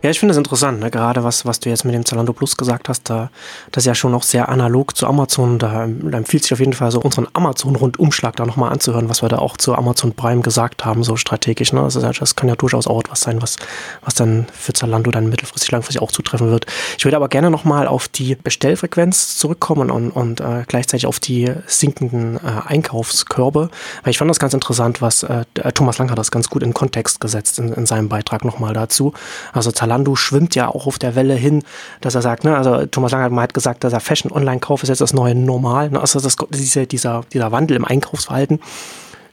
Ja, ich finde es interessant, ne? gerade was, was du jetzt mit dem Zalando Plus gesagt hast, da, das ist ja schon noch sehr analog zu Amazon. Da, da empfiehlt sich auf jeden Fall so unseren Amazon-Rundumschlag da nochmal anzuhören, was wir da auch zu Amazon Prime gesagt haben, so strategisch. Ne? Also das kann ja durchaus auch etwas sein, was, was dann für Zalando dann mittelfristig, langfristig auch zutreffen wird. Ich würde aber gerne nochmal auf die Bestellfrequenz zurückkommen und, und äh, gleichzeitig auf die sinkenden äh, Einkaufskörbe, weil ich fand das ganz interessant, was äh, Thomas Lang hat das ganz gut in Kontext gesetzt in, in seinem Beitrag nochmal dazu. Also Zalando Zalando schwimmt ja auch auf der Welle hin, dass er sagt, ne, also Thomas Lang hat mal gesagt, dass er Fashion-Online-Kauf ist jetzt das neue Normal. Ne? Also das, dieser, dieser, dieser Wandel im Einkaufsverhalten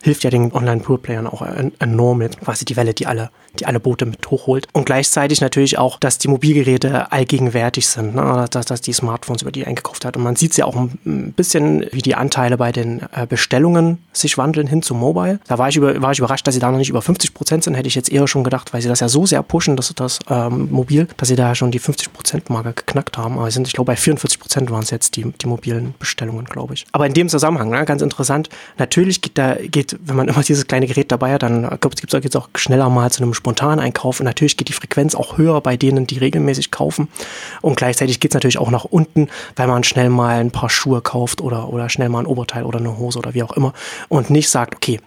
hilft ja den Online-Pool-Playern auch enorm mit, quasi die Welle, die alle, die alle Boote mit hochholt. Und gleichzeitig natürlich auch, dass die Mobilgeräte allgegenwärtig sind, ne? dass, dass die Smartphones, über die eingekauft hat. Und man sieht es ja auch ein bisschen, wie die Anteile bei den äh, Bestellungen sich wandeln hin zu Mobile. Da war ich, über, war ich überrascht, dass sie da noch nicht über 50 Prozent sind. Hätte ich jetzt eher schon gedacht, weil sie das ja so sehr pushen, dass das ähm, mobil, dass sie da schon die 50 Prozent Marke geknackt haben. Aber sind, ich glaube, bei 44 Prozent waren es jetzt die, die mobilen Bestellungen, glaube ich. Aber in dem Zusammenhang, ne, ganz interessant, natürlich geht da, geht wenn man immer dieses kleine Gerät dabei hat, dann gibt es jetzt auch schneller mal zu einem spontanen Einkauf. Und natürlich geht die Frequenz auch höher bei denen, die regelmäßig kaufen. Und gleichzeitig geht es natürlich auch nach unten, weil man schnell mal ein paar Schuhe kauft oder, oder schnell mal ein Oberteil oder eine Hose oder wie auch immer. Und nicht sagt, okay,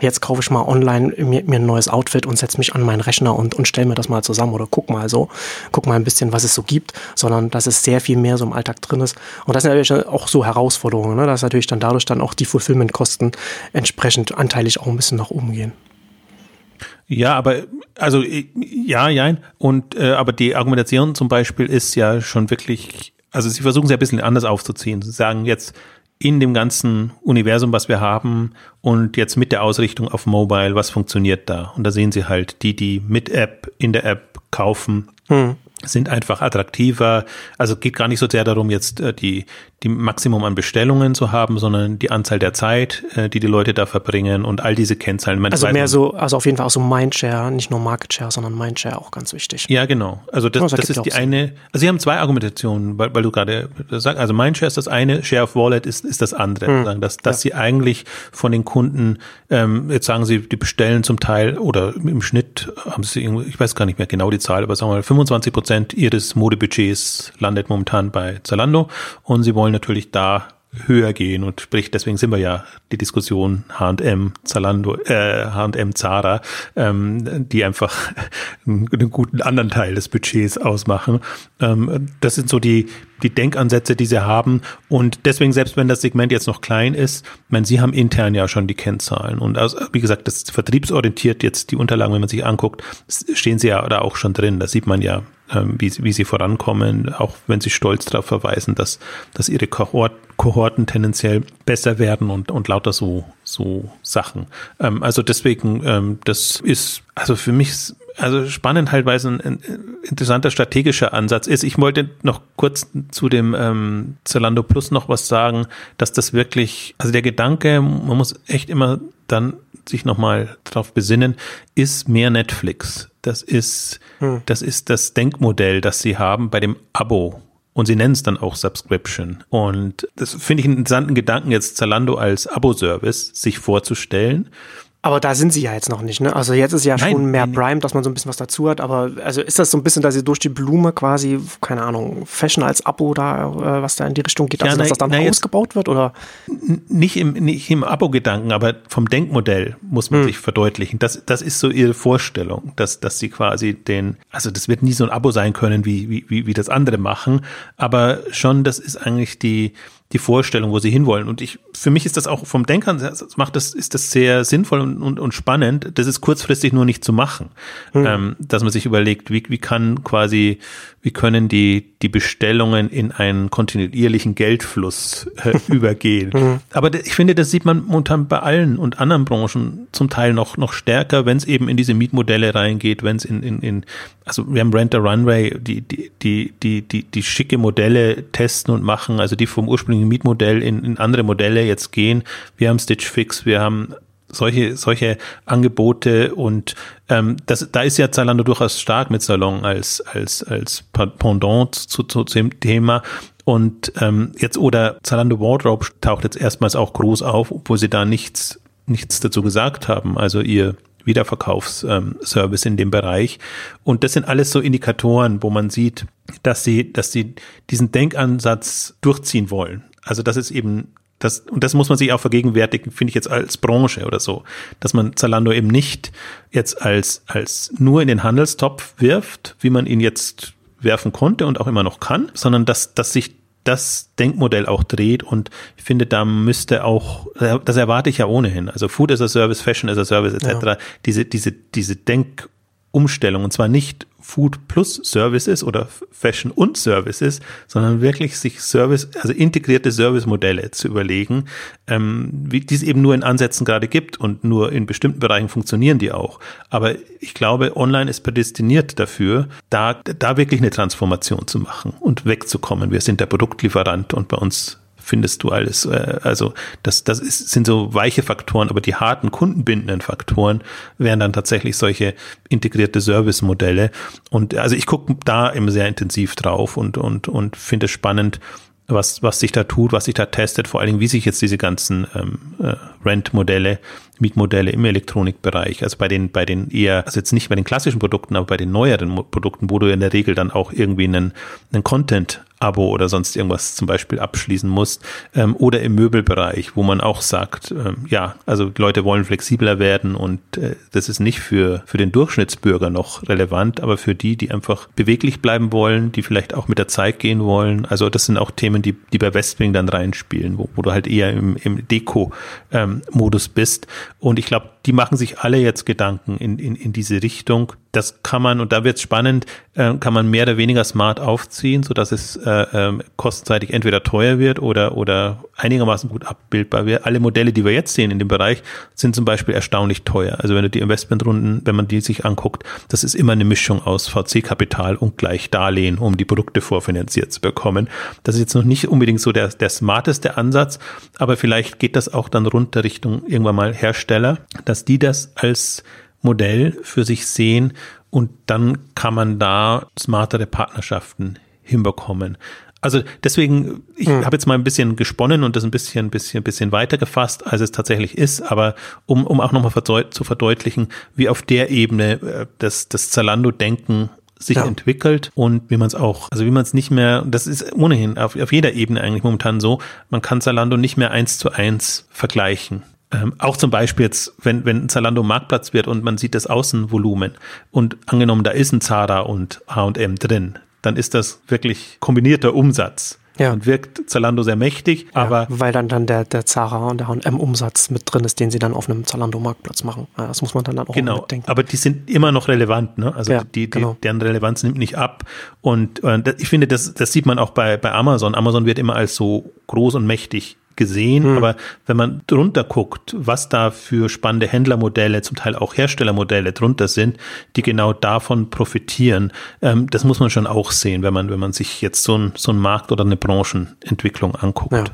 jetzt kaufe ich mal online mir, mir ein neues Outfit und setze mich an meinen Rechner und, und stelle mir das mal zusammen oder guck mal so, guck mal ein bisschen, was es so gibt, sondern dass es sehr viel mehr so im Alltag drin ist. Und das sind natürlich auch so Herausforderungen, ne? dass natürlich dann dadurch dann auch die Fulfillment-Kosten entsprechend anteilig auch ein bisschen nach oben gehen. Ja, aber also ja, ja, und äh, aber die Argumentation zum Beispiel ist ja schon wirklich, also sie versuchen es ja ein bisschen anders aufzuziehen. Sie sagen jetzt, in dem ganzen Universum, was wir haben und jetzt mit der Ausrichtung auf Mobile, was funktioniert da? Und da sehen Sie halt die, die mit App in der App kaufen, hm. sind einfach attraktiver. Also geht gar nicht so sehr darum, jetzt äh, die, die Maximum an Bestellungen zu haben, sondern die Anzahl der Zeit, äh, die die Leute da verbringen und all diese Kennzahlen. Man also mehr so, also auf jeden Fall auch so Mindshare, nicht nur Market Share, sondern Mindshare auch ganz wichtig. Ja, genau. Also das, das, das ist die Sinn. eine, also Sie haben zwei Argumentationen, weil, weil du gerade sagst, also Mindshare ist das eine, Share of Wallet ist, ist das andere. Hm. Dass, dass ja. Sie eigentlich von den Kunden, ähm, jetzt sagen Sie, die bestellen zum Teil oder im Schnitt haben Sie ich weiß gar nicht mehr genau die Zahl, aber sagen wir mal 25 Prozent Ihres Modebudgets landet momentan bei Zalando und Sie wollen wollen natürlich da höher gehen und sprich, deswegen sind wir ja die Diskussion H&M, Zalando, äh, H&M, Zara, ähm, die einfach einen, guten anderen Teil des Budgets ausmachen. Ähm, das sind so die, die Denkansätze, die sie haben. Und deswegen, selbst wenn das Segment jetzt noch klein ist, ich meine, sie haben intern ja schon die Kennzahlen. Und also, wie gesagt, das vertriebsorientiert jetzt die Unterlagen, wenn man sich anguckt, stehen sie ja da auch schon drin, da sieht man ja, wie, wie sie vorankommen, auch wenn sie stolz darauf verweisen, dass, dass ihre Kohort, Kohorten tendenziell besser werden und, und lauter so, so Sachen. Ähm, also deswegen, ähm, das ist also für mich also spannend halt, ein, ein, interessanter strategischer Ansatz ist. Ich wollte noch kurz zu dem ähm, Zalando Plus noch was sagen, dass das wirklich, also der Gedanke, man muss echt immer dann sich nochmal darauf besinnen, ist mehr Netflix. Das ist, hm. das ist das Denkmodell, das sie haben bei dem Abo. Und sie nennen es dann auch Subscription. Und das finde ich einen interessanten Gedanken, jetzt Zalando als Abo-Service sich vorzustellen. Aber da sind sie ja jetzt noch nicht, ne? Also jetzt ist ja nein, schon mehr nein, Prime, dass man so ein bisschen was dazu hat. Aber also ist das so ein bisschen, dass sie durch die Blume quasi, keine Ahnung, Fashion als Abo da, äh, was da in die Richtung geht, also ja, dass das dann na, ausgebaut wird? Oder? Nicht im, nicht im Abo-Gedanken, aber vom Denkmodell muss man hm. sich verdeutlichen. Das, das ist so ihre Vorstellung, dass, dass sie quasi den, also das wird nie so ein Abo sein können, wie, wie, wie das andere machen, aber schon, das ist eigentlich die, die Vorstellung, wo sie hinwollen. Und ich, für mich ist das auch vom Denkern, macht das, ist das sehr sinnvoll und, und, und spannend. Das ist kurzfristig nur nicht zu machen. Mhm. Ähm, dass man sich überlegt, wie, wie kann quasi, wie können die, die Bestellungen in einen kontinuierlichen Geldfluss äh, übergehen. Mhm. Aber ich finde, das sieht man momentan bei allen und anderen Branchen zum Teil noch, noch stärker, wenn es eben in diese Mietmodelle reingeht, wenn es in, in, in, also wir haben Rent a Runway, die, die, die, die, die, die schicke Modelle testen und machen, also die vom ursprünglichen ursprünglichen Mietmodell in, in andere Modelle jetzt gehen. Wir haben Stitch Fix, wir haben solche, solche Angebote und ähm, das, da ist ja Zalando durchaus stark mit Salon als, als, als Pendant zu, zu, zu dem Thema. Und ähm, jetzt oder Zalando Wardrobe taucht jetzt erstmals auch groß auf, obwohl sie da nichts, nichts dazu gesagt haben. Also ihr Wiederverkaufsservice ähm, in dem Bereich. Und das sind alles so Indikatoren, wo man sieht, dass sie, dass sie diesen Denkansatz durchziehen wollen. Also das ist eben das, und das muss man sich auch vergegenwärtigen, finde ich jetzt als Branche oder so, dass man Zalando eben nicht jetzt als, als nur in den Handelstopf wirft, wie man ihn jetzt werfen konnte und auch immer noch kann, sondern dass, dass sich das Denkmodell auch dreht und ich finde, da müsste auch, das erwarte ich ja ohnehin, also Food as a Service, Fashion as a Service etc., ja. diese, diese, diese Denkumstellung und zwar nicht Food plus Services oder Fashion und Services, sondern wirklich sich Service, also integrierte Service-Modelle zu überlegen, ähm, wie die es eben nur in Ansätzen gerade gibt und nur in bestimmten Bereichen funktionieren die auch. Aber ich glaube, online ist prädestiniert dafür, da, da wirklich eine Transformation zu machen und wegzukommen. Wir sind der Produktlieferant und bei uns findest du alles. Äh, also das, das ist, sind so weiche Faktoren, aber die harten kundenbindenden Faktoren wären dann tatsächlich solche integrierte Service-Modelle. Und also ich gucke da immer sehr intensiv drauf und, und, und finde es spannend, was, was sich da tut, was sich da testet, vor allen Dingen, wie sich jetzt diese ganzen ähm, äh, Rent-Modelle, Mietmodelle im Elektronikbereich, also bei den, bei den eher, also jetzt nicht bei den klassischen Produkten, aber bei den neueren Produkten, wo du in der Regel dann auch irgendwie einen, einen Content Abo oder sonst irgendwas zum Beispiel abschließen musst. Ähm, oder im Möbelbereich, wo man auch sagt, ähm, ja, also Leute wollen flexibler werden und äh, das ist nicht für, für den Durchschnittsbürger noch relevant, aber für die, die einfach beweglich bleiben wollen, die vielleicht auch mit der Zeit gehen wollen. Also das sind auch Themen, die, die bei Westwing dann reinspielen, wo, wo du halt eher im, im Deko-Modus ähm, bist. Und ich glaube, die machen sich alle jetzt Gedanken in, in, in diese Richtung. Das kann man, und da wird es spannend, äh, kann man mehr oder weniger smart aufziehen, so dass es äh, äh, kostenseitig entweder teuer wird oder, oder einigermaßen gut abbildbar wird. Alle Modelle, die wir jetzt sehen in dem Bereich, sind zum Beispiel erstaunlich teuer. Also wenn du die Investmentrunden, wenn man die sich anguckt, das ist immer eine Mischung aus VC-Kapital und gleich Darlehen, um die Produkte vorfinanziert zu bekommen. Das ist jetzt noch nicht unbedingt so der, der smarteste Ansatz, aber vielleicht geht das auch dann runter Richtung irgendwann mal Hersteller, dass die das als Modell für sich sehen und dann kann man da smartere Partnerschaften hinbekommen. Also deswegen, ich hm. habe jetzt mal ein bisschen gesponnen und das ein bisschen, bisschen, bisschen weiter gefasst, als es tatsächlich ist, aber um, um auch nochmal zu verdeutlichen, wie auf der Ebene äh, das, das Zalando-Denken sich ja. entwickelt und wie man es auch, also wie man es nicht mehr, das ist ohnehin auf, auf jeder Ebene eigentlich momentan so, man kann Zalando nicht mehr eins zu eins vergleichen. Ähm, auch zum Beispiel jetzt, wenn, wenn Zalando Marktplatz wird und man sieht das Außenvolumen und angenommen, da ist ein Zara und H&M drin, dann ist das wirklich kombinierter Umsatz. Ja. Und wirkt Zalando sehr mächtig, ja, aber. Weil dann, dann der, der Zara und der H&M-Umsatz mit drin ist, den sie dann auf einem Zalando-Marktplatz machen. Ja, das muss man dann auch genau. mitdenken. Aber die sind immer noch relevant, ne? Also ja, die, die, genau. deren Relevanz nimmt nicht ab. Und, und ich finde, das, das sieht man auch bei, bei Amazon. Amazon wird immer als so groß und mächtig gesehen, hm. aber wenn man drunter guckt, was da für spannende Händlermodelle, zum Teil auch Herstellermodelle drunter sind, die genau davon profitieren, ähm, das muss man schon auch sehen, wenn man, wenn man sich jetzt so ein, so ein Markt oder eine Branchenentwicklung anguckt. Ja.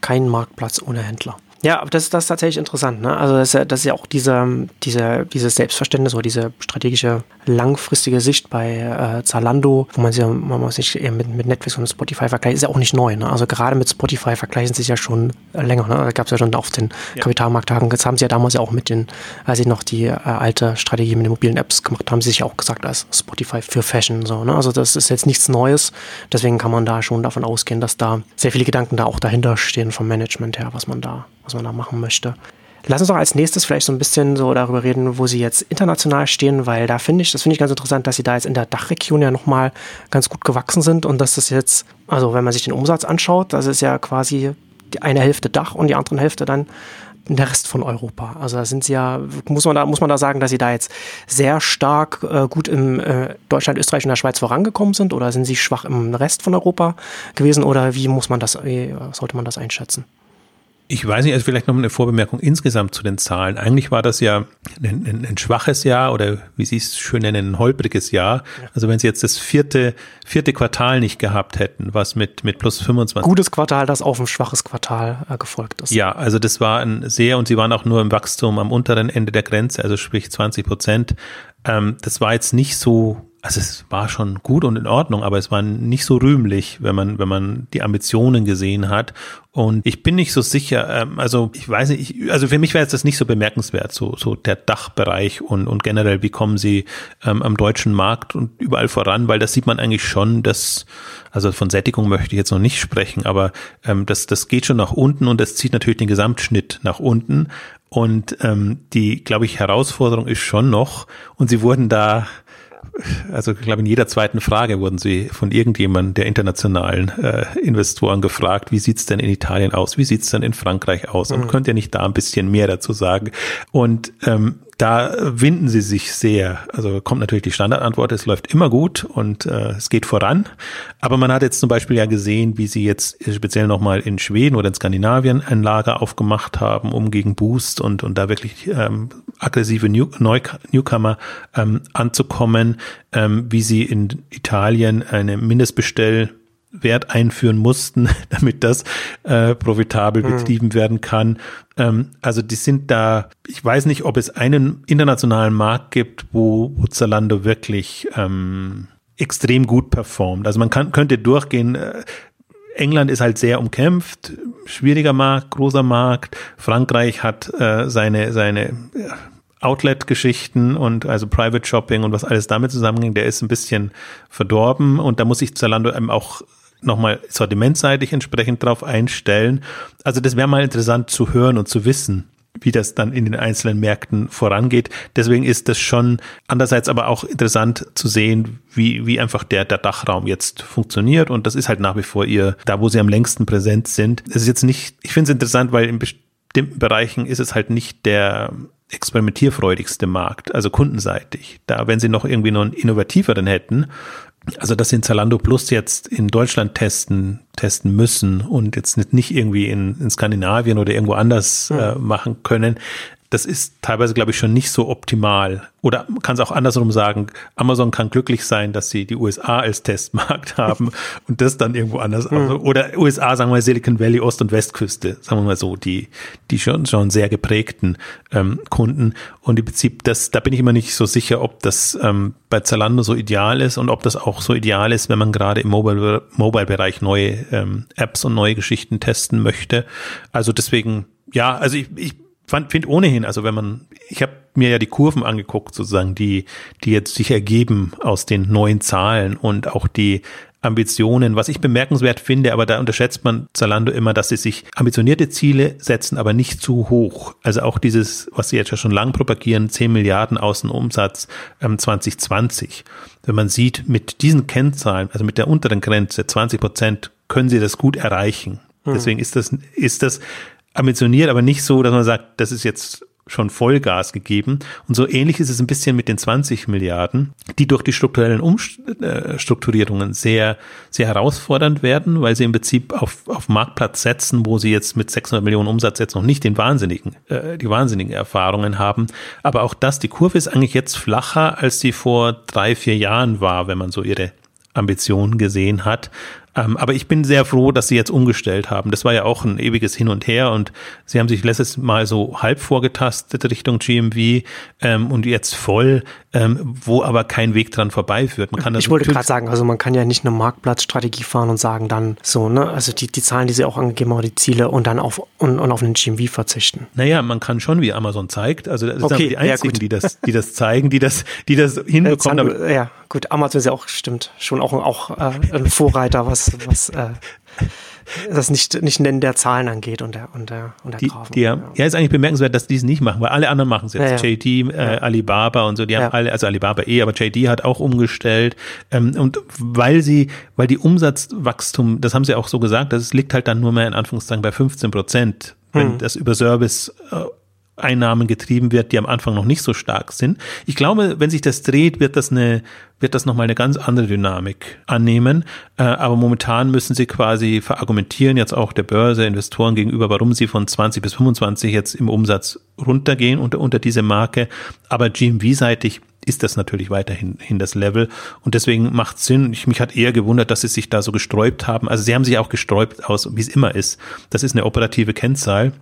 Kein Marktplatz ohne Händler. Ja, aber das, das ist tatsächlich interessant. Ne? Also das ist, ja, das ist ja auch diese, diese, dieses Selbstverständnis oder diese strategische langfristige Sicht bei äh, Zalando, wo man sich, man sich mit, mit Netflix und Spotify vergleicht, ist ja auch nicht neu. Ne? Also gerade mit Spotify vergleichen sie sich ja schon länger. Ne? Da gab es ja schon auf den ja. Kapitalmarkttagen. Jetzt haben sie ja damals ja auch mit den, als sie noch die äh, alte Strategie mit den mobilen Apps gemacht haben, sie sich auch gesagt, als Spotify für Fashion. So, ne? Also das ist jetzt nichts Neues. Deswegen kann man da schon davon ausgehen, dass da sehr viele Gedanken da auch dahinter stehen vom Management her, was man da was man da machen möchte. Lass uns doch als nächstes vielleicht so ein bisschen so darüber reden, wo sie jetzt international stehen, weil da finde ich, das finde ich ganz interessant, dass sie da jetzt in der Dachregion ja nochmal ganz gut gewachsen sind und dass das jetzt, also wenn man sich den Umsatz anschaut, das ist ja quasi die eine Hälfte Dach und die andere Hälfte dann der Rest von Europa. Also da sind sie ja, muss man da, muss man da sagen, dass sie da jetzt sehr stark äh, gut im äh, Deutschland, Österreich und der Schweiz vorangekommen sind oder sind sie schwach im Rest von Europa gewesen oder wie muss man das, wie sollte man das einschätzen? Ich weiß nicht, also vielleicht noch eine Vorbemerkung insgesamt zu den Zahlen. Eigentlich war das ja ein, ein, ein schwaches Jahr oder wie Sie es schön nennen, ein holpriges Jahr. Also wenn Sie jetzt das vierte, vierte Quartal nicht gehabt hätten, was mit, mit plus 25. Gutes Quartal, das auf ein schwaches Quartal äh, gefolgt ist. Ja, also das war ein sehr, und Sie waren auch nur im Wachstum am unteren Ende der Grenze, also sprich 20 Prozent. Ähm, das war jetzt nicht so also es war schon gut und in Ordnung, aber es war nicht so rühmlich, wenn man, wenn man die Ambitionen gesehen hat. Und ich bin nicht so sicher, ähm, also ich weiß nicht, ich, also für mich wäre jetzt das nicht so bemerkenswert, so, so der Dachbereich und, und generell, wie kommen sie ähm, am deutschen Markt und überall voran, weil das sieht man eigentlich schon, dass, also von Sättigung möchte ich jetzt noch nicht sprechen, aber ähm, das, das geht schon nach unten und das zieht natürlich den Gesamtschnitt nach unten. Und ähm, die, glaube ich, Herausforderung ist schon noch, und sie wurden da also ich glaube, in jeder zweiten Frage wurden sie von irgendjemandem der internationalen äh, Investoren gefragt, wie sieht's denn in Italien aus, wie sieht's denn in Frankreich aus und mhm. könnt ihr nicht da ein bisschen mehr dazu sagen? Und ähm, da winden sie sich sehr. Also kommt natürlich die Standardantwort, es läuft immer gut und äh, es geht voran. Aber man hat jetzt zum Beispiel ja gesehen, wie sie jetzt speziell nochmal in Schweden oder in Skandinavien ein Lager aufgemacht haben, um gegen Boost und, und da wirklich ähm, aggressive New Newcomer ähm, anzukommen, ähm, wie sie in Italien eine Mindestbestell Wert einführen mussten, damit das äh, profitabel mhm. betrieben werden kann. Ähm, also die sind da, ich weiß nicht, ob es einen internationalen Markt gibt, wo, wo Zalando wirklich ähm, extrem gut performt. Also man kann, könnte durchgehen, äh, England ist halt sehr umkämpft, schwieriger Markt, großer Markt. Frankreich hat äh, seine, seine Outlet-Geschichten und also Private Shopping und was alles damit zusammenhängt, der ist ein bisschen verdorben und da muss sich Zalando eben auch nochmal sortimentseitig entsprechend drauf einstellen. Also das wäre mal interessant zu hören und zu wissen, wie das dann in den einzelnen Märkten vorangeht. Deswegen ist das schon andererseits aber auch interessant zu sehen, wie, wie einfach der, der Dachraum jetzt funktioniert. Und das ist halt nach wie vor ihr, da wo sie am längsten präsent sind. Es ist jetzt nicht, ich finde es interessant, weil in bestimmten Bereichen ist es halt nicht der experimentierfreudigste Markt, also kundenseitig. Da, wenn sie noch irgendwie noch einen innovativeren hätten, also dass sie in Zalando Plus jetzt in Deutschland testen, testen müssen und jetzt nicht, nicht irgendwie in, in Skandinavien oder irgendwo anders mhm. äh, machen können, das ist teilweise, glaube ich, schon nicht so optimal. Oder man kann es auch andersrum sagen, Amazon kann glücklich sein, dass sie die USA als Testmarkt haben und das dann irgendwo anders. Mhm. Also, oder USA, sagen wir mal Silicon Valley, Ost- und Westküste, sagen wir mal so, die, die schon, schon sehr geprägten ähm, Kunden. Und im Prinzip, das, da bin ich immer nicht so sicher, ob das ähm, bei Zalando so ideal ist und ob das auch so ideal ist, wenn man gerade im Mobile-Bereich Mobile neue ähm, Apps und neue Geschichten testen möchte. Also deswegen, ja, also ich, ich finde ohnehin, also wenn man, ich habe mir ja die Kurven angeguckt, sozusagen, die, die jetzt sich ergeben aus den neuen Zahlen und auch die Ambitionen, was ich bemerkenswert finde, aber da unterschätzt man Zalando immer, dass sie sich ambitionierte Ziele setzen, aber nicht zu hoch. Also auch dieses, was sie jetzt ja schon lang propagieren, 10 Milliarden Außenumsatz ähm, 2020. Wenn man sieht, mit diesen Kennzahlen, also mit der unteren Grenze, 20 Prozent, können sie das gut erreichen. Hm. Deswegen ist das, ist das ambitioniert, aber nicht so, dass man sagt, das ist jetzt schon Vollgas gegeben. Und so ähnlich ist es ein bisschen mit den 20 Milliarden, die durch die strukturellen Umstrukturierungen sehr, sehr herausfordernd werden, weil sie im Prinzip auf, auf Marktplatz setzen, wo sie jetzt mit 600 Millionen Umsatz jetzt noch nicht den wahnsinnigen, äh, die wahnsinnigen Erfahrungen haben. Aber auch das, die Kurve ist eigentlich jetzt flacher, als sie vor drei, vier Jahren war, wenn man so ihre Ambitionen gesehen hat. Ähm, aber ich bin sehr froh, dass sie jetzt umgestellt haben. Das war ja auch ein ewiges Hin und Her und sie haben sich letztes Mal so halb vorgetastet Richtung GMV ähm, und jetzt voll, ähm, wo aber kein Weg dran vorbeiführt. Man kann ich wollte gerade sagen, also man kann ja nicht eine Marktplatzstrategie fahren und sagen dann so, ne, also die, die Zahlen, die sie auch angegeben haben, die Ziele und dann auf und, und auf einen GMV verzichten. Naja, man kann schon, wie Amazon zeigt. Also das okay, sind die einzigen, ja, die das, die das zeigen, die das, die das hinbekommen. Haben, ja, gut, Amazon ist ja auch, stimmt, schon auch, auch äh, ein Vorreiter, was, was äh, das nicht, nicht Nennen der Zahlen angeht und der, und der, und der die, Grafen. Die, ja. ja, ist eigentlich bemerkenswert, dass die es nicht machen, weil alle anderen machen es jetzt. Ja, ja. JD, äh, Alibaba und so, die haben alle, also Alibaba eh, aber JD hat auch umgestellt. Ähm, und weil sie, weil die Umsatzwachstum, das haben sie auch so gesagt, das liegt halt dann nur mehr in Anführungszeichen bei 15 Prozent, wenn hm. das über Service äh, Einnahmen getrieben wird, die am Anfang noch nicht so stark sind. Ich glaube, wenn sich das dreht, wird das eine, wird das nochmal eine ganz andere Dynamik annehmen. Äh, aber momentan müssen sie quasi verargumentieren, jetzt auch der Börse, Investoren gegenüber, warum sie von 20 bis 25 jetzt im Umsatz runtergehen unter, unter diese Marke. Aber GMV-seitig ist das natürlich weiterhin hin das Level. Und deswegen macht Sinn. Ich, mich hat eher gewundert, dass sie sich da so gesträubt haben. Also sie haben sich auch gesträubt aus, wie es immer ist. Das ist eine operative Kennzahl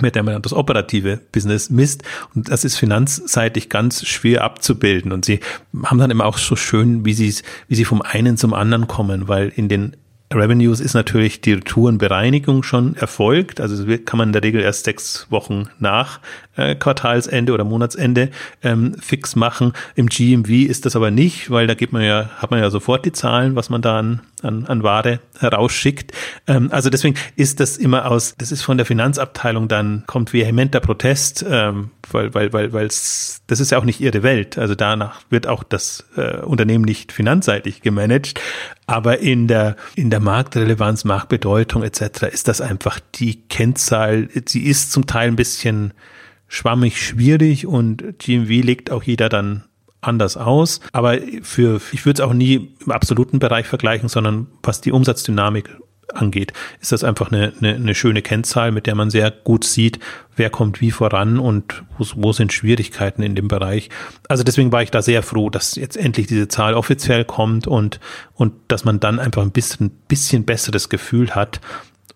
mit der man das operative Business misst. Und das ist finanzseitig ganz schwer abzubilden. Und sie haben dann immer auch so schön, wie sie, wie sie vom einen zum anderen kommen, weil in den Revenues ist natürlich die Retourenbereinigung schon erfolgt. Also kann man in der Regel erst sechs Wochen nach äh, Quartalsende oder Monatsende ähm, fix machen. Im GMV ist das aber nicht, weil da gibt man ja, hat man ja sofort die Zahlen, was man da an, an, an Ware herausschickt. Ähm, also deswegen ist das immer aus, das ist von der Finanzabteilung dann, kommt vehementer Protest, ähm, weil, weil, weil, weil das ist ja auch nicht ihre Welt. Also danach wird auch das äh, Unternehmen nicht finanzseitig gemanagt. Aber in der, in der Marktrelevanz, Marktbedeutung etc. ist das einfach die Kennzahl. Sie ist zum Teil ein bisschen schwammig schwierig und GMV legt auch jeder dann anders aus. Aber für, ich würde es auch nie im absoluten Bereich vergleichen, sondern was die Umsatzdynamik angeht, ist das einfach eine, eine, eine schöne Kennzahl, mit der man sehr gut sieht, wer kommt wie voran und wo, wo sind Schwierigkeiten in dem Bereich. Also deswegen war ich da sehr froh, dass jetzt endlich diese Zahl offiziell kommt und, und dass man dann einfach ein bisschen, bisschen besseres Gefühl hat,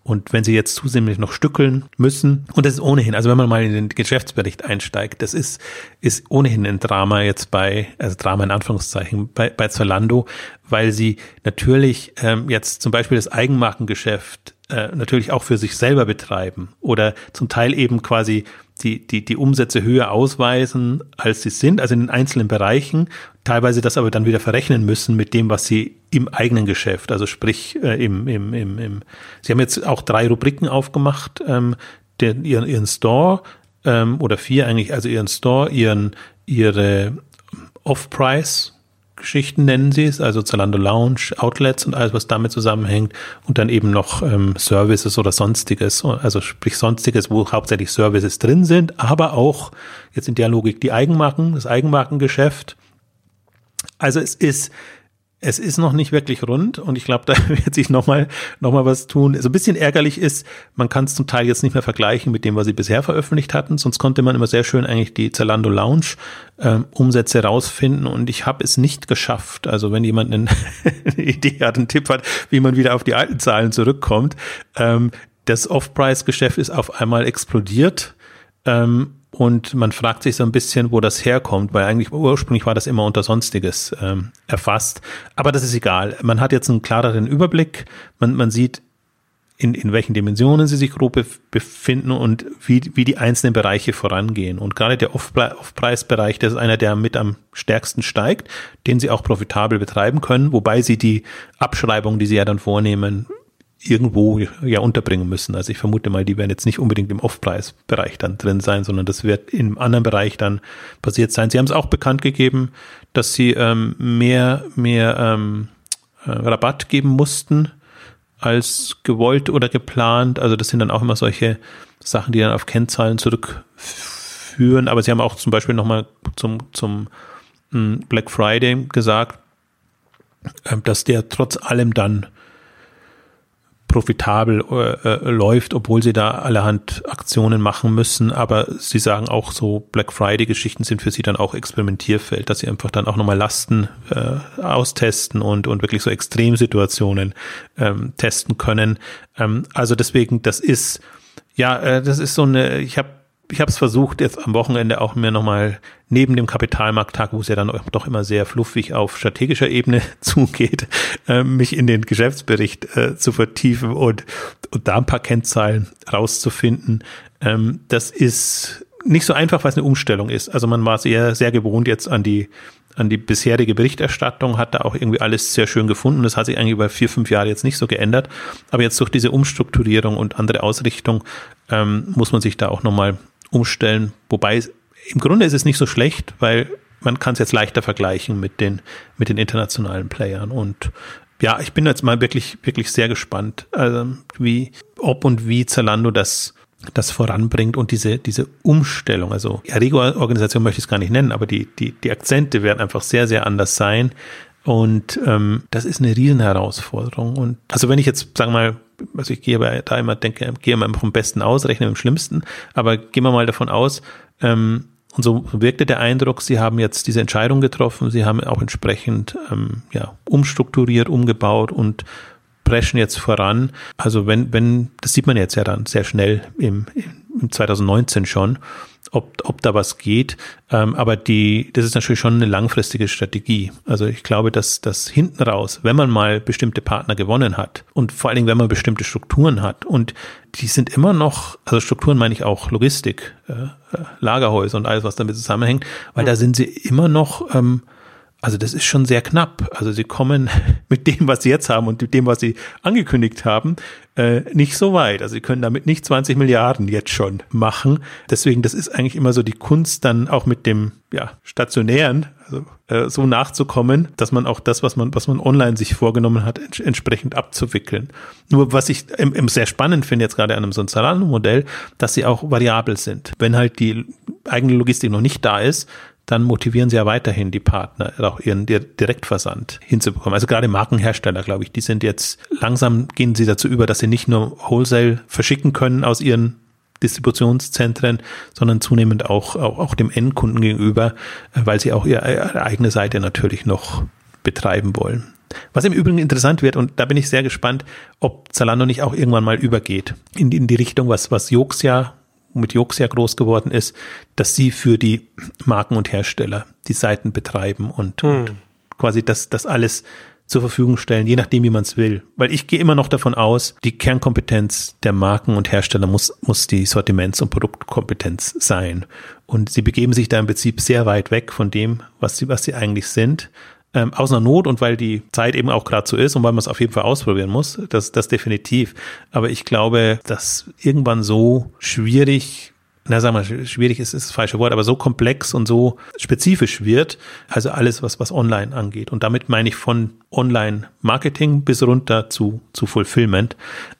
und wenn sie jetzt zusätzlich noch stückeln müssen, und das ist ohnehin, also wenn man mal in den Geschäftsbericht einsteigt, das ist, ist ohnehin ein Drama jetzt bei, also Drama in Anführungszeichen, bei, bei Zalando, weil sie natürlich ähm, jetzt zum Beispiel das Eigenmarkengeschäft äh, natürlich auch für sich selber betreiben oder zum Teil eben quasi die, die, die Umsätze höher ausweisen, als sie sind, also in den einzelnen Bereichen, teilweise das aber dann wieder verrechnen müssen mit dem, was sie im eigenen Geschäft, also sprich äh, im, im, im, im, sie haben jetzt auch drei Rubriken aufgemacht, ähm, den, ihren, ihren Store ähm, oder vier eigentlich, also ihren Store, ihren, ihre Off-Price Geschichten nennen sie es, also Zalando Lounge, Outlets und alles, was damit zusammenhängt und dann eben noch ähm, Services oder sonstiges, also sprich sonstiges, wo hauptsächlich Services drin sind, aber auch jetzt in der Logik die Eigenmarken, das Eigenmarkengeschäft. Also es ist es ist noch nicht wirklich rund und ich glaube, da wird sich nochmal noch mal was tun. So ein bisschen ärgerlich ist, man kann es zum Teil jetzt nicht mehr vergleichen mit dem, was sie bisher veröffentlicht hatten. Sonst konnte man immer sehr schön eigentlich die Zalando Lounge ähm, Umsätze rausfinden und ich habe es nicht geschafft. Also wenn jemand eine, eine Idee hat, einen Tipp hat, wie man wieder auf die alten Zahlen zurückkommt. Ähm, das Off-Price-Geschäft ist auf einmal explodiert. Ähm, und man fragt sich so ein bisschen, wo das herkommt, weil eigentlich ursprünglich war das immer unter Sonstiges ähm, erfasst. Aber das ist egal. Man hat jetzt einen klareren Überblick. Man, man sieht, in, in welchen Dimensionen sie sich grob befinden und wie, wie die einzelnen Bereiche vorangehen. Und gerade der Off-Preis-Bereich, das ist einer, der mit am stärksten steigt, den sie auch profitabel betreiben können, wobei sie die Abschreibung, die sie ja dann vornehmen, irgendwo ja unterbringen müssen. Also ich vermute mal, die werden jetzt nicht unbedingt im Off-Preis-Bereich dann drin sein, sondern das wird im anderen Bereich dann passiert sein. Sie haben es auch bekannt gegeben, dass sie ähm, mehr, mehr ähm, äh, Rabatt geben mussten als gewollt oder geplant. Also das sind dann auch immer solche Sachen, die dann auf Kennzahlen zurückführen. Aber sie haben auch zum Beispiel nochmal zum, zum hm, Black Friday gesagt, äh, dass der trotz allem dann profitabel äh, äh, läuft, obwohl sie da allerhand Aktionen machen müssen. Aber sie sagen auch so, Black Friday-Geschichten sind für sie dann auch Experimentierfeld, dass sie einfach dann auch nochmal Lasten äh, austesten und, und wirklich so Extremsituationen ähm, testen können. Ähm, also deswegen, das ist, ja, äh, das ist so eine, ich habe ich habe es versucht, jetzt am Wochenende auch mir nochmal neben dem Kapitalmarkttag, wo es ja dann doch immer sehr fluffig auf strategischer Ebene zugeht, äh, mich in den Geschäftsbericht äh, zu vertiefen und, und da ein paar Kennzahlen rauszufinden. Ähm, das ist nicht so einfach, weil es eine Umstellung ist. Also man war sehr, sehr gewohnt jetzt an die an die bisherige Berichterstattung, hat da auch irgendwie alles sehr schön gefunden. Das hat sich eigentlich über vier, fünf Jahre jetzt nicht so geändert. Aber jetzt durch diese Umstrukturierung und andere Ausrichtung ähm, muss man sich da auch nochmal umstellen. Wobei im Grunde ist es nicht so schlecht, weil man kann es jetzt leichter vergleichen mit den, mit den internationalen Playern. Und ja, ich bin jetzt mal wirklich, wirklich sehr gespannt, also wie, ob und wie Zalando das, das voranbringt und diese, diese Umstellung. Also Errego-Organisation möchte ich es gar nicht nennen, aber die, die, die Akzente werden einfach sehr, sehr anders sein. Und ähm, das ist eine riesen Herausforderung. Und also wenn ich jetzt, sagen wir mal, also ich gehe aber da immer, denke, gehe immer vom Besten aus, rechne mit dem Schlimmsten, aber gehen wir mal davon aus, ähm, und so wirkte der Eindruck, sie haben jetzt diese Entscheidung getroffen, sie haben auch entsprechend ähm, ja, umstrukturiert, umgebaut und preschen jetzt voran. Also wenn, wenn, das sieht man jetzt ja dann sehr schnell im, im 2019 schon ob, ob da was geht. Ähm, aber die, das ist natürlich schon eine langfristige Strategie. Also ich glaube, dass das hinten raus, wenn man mal bestimmte Partner gewonnen hat und vor allen Dingen, wenn man bestimmte Strukturen hat und die sind immer noch, also Strukturen meine ich auch Logistik, äh, äh Lagerhäuser und alles, was damit zusammenhängt, weil da sind sie immer noch ähm, also das ist schon sehr knapp. Also sie kommen mit dem, was sie jetzt haben und mit dem, was sie angekündigt haben, äh, nicht so weit. Also sie können damit nicht 20 Milliarden jetzt schon machen. Deswegen, das ist eigentlich immer so die Kunst, dann auch mit dem ja, stationären, also äh, so nachzukommen, dass man auch das, was man, was man online sich vorgenommen hat, ents entsprechend abzuwickeln. Nur was ich im, im sehr spannend finde jetzt gerade an einem so Zalando-Modell, dass sie auch variabel sind. Wenn halt die eigene Logistik noch nicht da ist, dann motivieren sie ja weiterhin die Partner, auch ihren Direktversand hinzubekommen. Also gerade Markenhersteller, glaube ich, die sind jetzt langsam gehen sie dazu über, dass sie nicht nur Wholesale verschicken können aus ihren Distributionszentren, sondern zunehmend auch, auch, auch dem Endkunden gegenüber, weil sie auch ihre, ihre eigene Seite natürlich noch betreiben wollen. Was im Übrigen interessant wird, und da bin ich sehr gespannt, ob Zalando nicht auch irgendwann mal übergeht in, in die Richtung, was, was Joox ja mit Jux ja groß geworden ist, dass sie für die Marken und Hersteller die Seiten betreiben und, hm. und quasi das, das alles zur Verfügung stellen, je nachdem, wie man es will. Weil ich gehe immer noch davon aus, die Kernkompetenz der Marken und Hersteller muss, muss die Sortiments- und Produktkompetenz sein. Und sie begeben sich da im Prinzip sehr weit weg von dem, was sie, was sie eigentlich sind ähm, aus einer Not und weil die Zeit eben auch gerade so ist und weil man es auf jeden Fall ausprobieren muss, das, das definitiv. Aber ich glaube, dass irgendwann so schwierig na sagen wir, schwierig ist, ist das falsche Wort, aber so komplex und so spezifisch wird, also alles, was, was online angeht. Und damit meine ich von Online-Marketing bis runter zu, zu Fulfillment,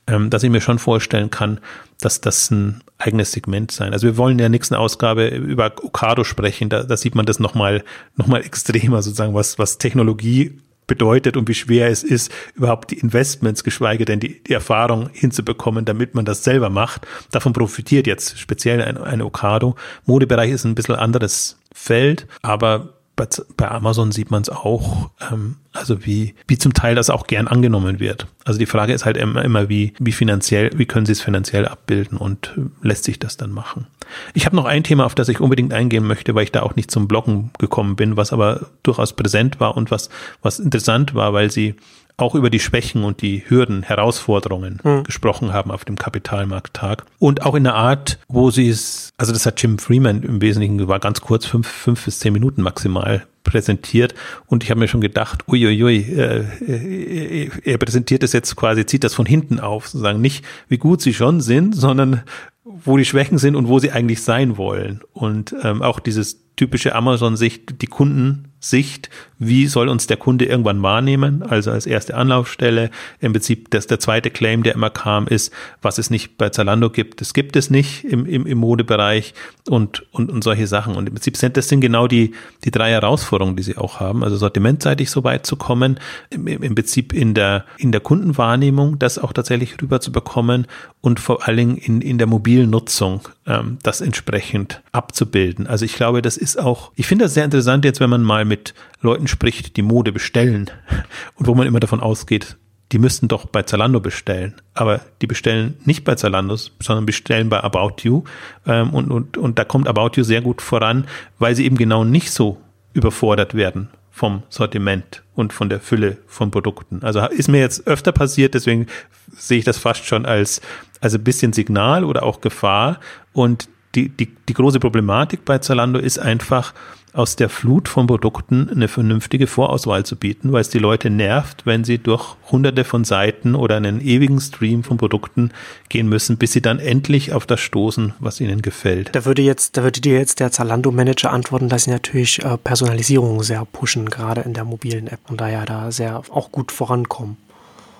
ähm, dass ich mir schon vorstellen kann, dass das ein eigenes Segment sein. Also wir wollen in der nächsten Ausgabe über Okado sprechen. Da, da sieht man das nochmal noch mal extremer, sozusagen, was, was Technologie bedeutet und wie schwer es ist, überhaupt die Investments, geschweige denn die, die Erfahrung hinzubekommen, damit man das selber macht. Davon profitiert jetzt speziell ein, ein Okado. Modebereich ist ein bisschen anderes Feld, aber bei, bei Amazon sieht man es auch, ähm, also wie, wie zum Teil das auch gern angenommen wird. Also die Frage ist halt immer, immer wie, wie finanziell, wie können sie es finanziell abbilden und lässt sich das dann machen. Ich habe noch ein Thema, auf das ich unbedingt eingehen möchte, weil ich da auch nicht zum Bloggen gekommen bin, was aber durchaus präsent war und was, was interessant war, weil sie auch über die Schwächen und die Hürden, Herausforderungen mhm. gesprochen haben auf dem Kapitalmarkttag. Und auch in einer Art, wo sie es, also das hat Jim Freeman im Wesentlichen, war ganz kurz, fünf, fünf bis zehn Minuten maximal präsentiert und ich habe mir schon gedacht, uiuiui, äh, äh, er präsentiert es jetzt quasi, zieht das von hinten auf, sozusagen nicht, wie gut sie schon sind, sondern wo die Schwächen sind und wo sie eigentlich sein wollen. Und ähm, auch dieses typische Amazon-Sicht, die Kunden Sicht, wie soll uns der Kunde irgendwann wahrnehmen, also als erste Anlaufstelle. Im Prinzip, dass der zweite Claim, der immer kam, ist, was es nicht bei Zalando gibt, das gibt es nicht im, im, im Modebereich und, und, und solche Sachen. Und im Prinzip sind das sind genau die, die drei Herausforderungen, die sie auch haben. Also sortimentseitig so weit zu kommen, im, im Prinzip in der, in der Kundenwahrnehmung das auch tatsächlich rüber zu bekommen und vor allen Dingen in, in der mobilen Nutzung ähm, das entsprechend abzubilden. Also ich glaube, das ist auch, ich finde das sehr interessant jetzt, wenn man mal mit Leuten spricht, die Mode bestellen und wo man immer davon ausgeht, die müssten doch bei Zalando bestellen. Aber die bestellen nicht bei Zalando, sondern bestellen bei About You. Ähm, und, und, und da kommt About You sehr gut voran, weil sie eben genau nicht so überfordert werden vom Sortiment und von der Fülle von Produkten. Also ist mir jetzt öfter passiert, deswegen sehe ich das fast schon als, als ein bisschen Signal oder auch Gefahr. Und die, die, die große Problematik bei Zalando ist einfach, aus der Flut von Produkten eine vernünftige Vorauswahl zu bieten, weil es die Leute nervt, wenn sie durch hunderte von Seiten oder einen ewigen Stream von Produkten gehen müssen, bis sie dann endlich auf das stoßen, was ihnen gefällt. Da würde jetzt, da würde dir jetzt der Zalando-Manager antworten, dass sie natürlich äh, Personalisierung sehr pushen, gerade in der mobilen App und da ja da sehr auch gut vorankommen.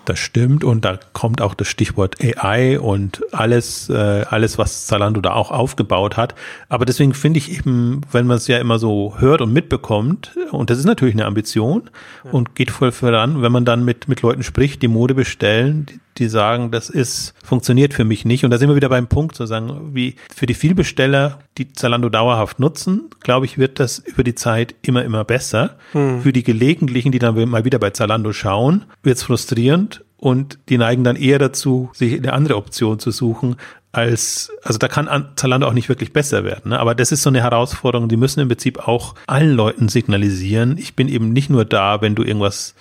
Das stimmt und da kommt auch das Stichwort AI und alles, äh, alles, was Zalando da auch aufgebaut hat. Aber deswegen finde ich eben, wenn man es ja immer so hört und mitbekommt, und das ist natürlich eine Ambition ja. und geht voll voran, wenn man dann mit, mit Leuten spricht, die Mode bestellen, die sagen, das ist, funktioniert für mich nicht. Und da sind wir wieder beim Punkt, zu sagen, wie für die Vielbesteller, die Zalando dauerhaft nutzen, glaube ich, wird das über die Zeit immer, immer besser. Hm. Für die Gelegentlichen, die dann mal wieder bei Zalando schauen, wird es frustrierend und die neigen dann eher dazu, sich eine andere Option zu suchen, als, also da kann Zalando auch nicht wirklich besser werden. Ne? Aber das ist so eine Herausforderung, die müssen im Prinzip auch allen Leuten signalisieren. Ich bin eben nicht nur da, wenn du irgendwas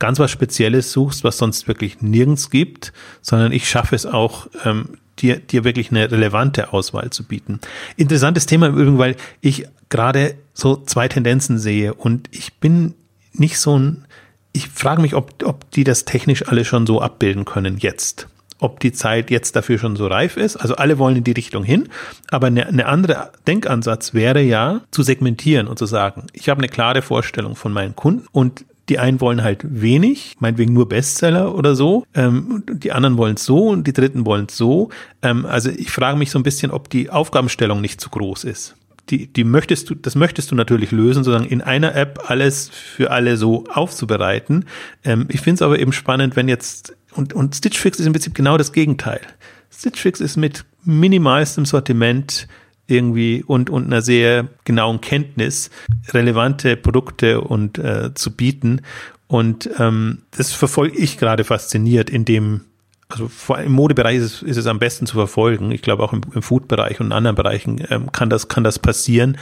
ganz was Spezielles suchst, was sonst wirklich nirgends gibt, sondern ich schaffe es auch, ähm, dir, dir wirklich eine relevante Auswahl zu bieten. Interessantes Thema im Übrigen, weil ich gerade so zwei Tendenzen sehe und ich bin nicht so ein, ich frage mich, ob, ob die das technisch alle schon so abbilden können jetzt ob die Zeit jetzt dafür schon so reif ist. Also alle wollen in die Richtung hin. Aber eine, eine andere Denkansatz wäre ja zu segmentieren und zu sagen, ich habe eine klare Vorstellung von meinen Kunden und die einen wollen halt wenig, meinetwegen nur Bestseller oder so. Ähm, die anderen wollen es so und die dritten wollen es so. Ähm, also ich frage mich so ein bisschen, ob die Aufgabenstellung nicht zu groß ist. Die, die möchtest du, das möchtest du natürlich lösen, sozusagen in einer App alles für alle so aufzubereiten. Ähm, ich finde es aber eben spannend, wenn jetzt, und, und Stitch Fix ist im Prinzip genau das Gegenteil. Stitch Fix ist mit minimalstem Sortiment irgendwie und, und einer sehr genauen Kenntnis relevante Produkte und äh, zu bieten. Und ähm, das verfolge ich gerade fasziniert in dem also vor allem im Modebereich ist es, ist es am besten zu verfolgen. Ich glaube auch im, im Food-Bereich und in anderen Bereichen ähm, kann das kann das passieren.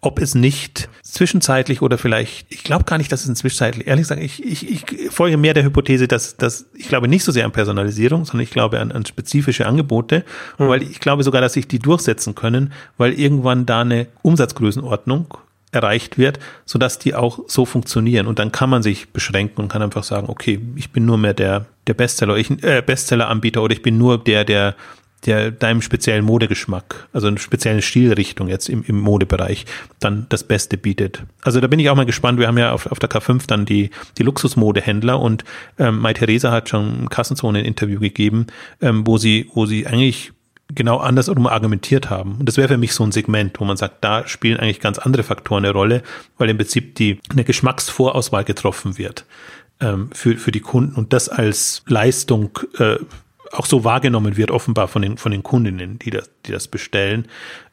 Ob es nicht zwischenzeitlich oder vielleicht, ich glaube gar nicht, dass es inzwischenzeitlich, ehrlich gesagt, ich, ich, ich folge mehr der Hypothese, dass, dass ich glaube nicht so sehr an Personalisierung, sondern ich glaube an, an spezifische Angebote, mhm. weil ich glaube sogar, dass sich die durchsetzen können, weil irgendwann da eine Umsatzgrößenordnung erreicht wird, so dass die auch so funktionieren. Und dann kann man sich beschränken und kann einfach sagen, okay, ich bin nur mehr der, der Bestseller, ich, äh, Bestseller-Anbieter oder ich bin nur der, der, der deinem speziellen Modegeschmack, also eine spezielle Stilrichtung jetzt im, im Modebereich, dann das Beste bietet. Also da bin ich auch mal gespannt. Wir haben ja auf, auf der K5 dann die, die Luxusmodehändler und ähm, Mai Theresa hat schon Kassenzone ein Interview gegeben, ähm, wo sie, wo sie eigentlich genau andersrum argumentiert haben. Und das wäre für mich so ein Segment, wo man sagt, da spielen eigentlich ganz andere Faktoren eine Rolle, weil im Prinzip die eine Geschmacksvorauswahl getroffen wird ähm, für, für die Kunden und das als Leistung äh, auch so wahrgenommen wird, offenbar von den, von den Kundinnen, die das, die das bestellen.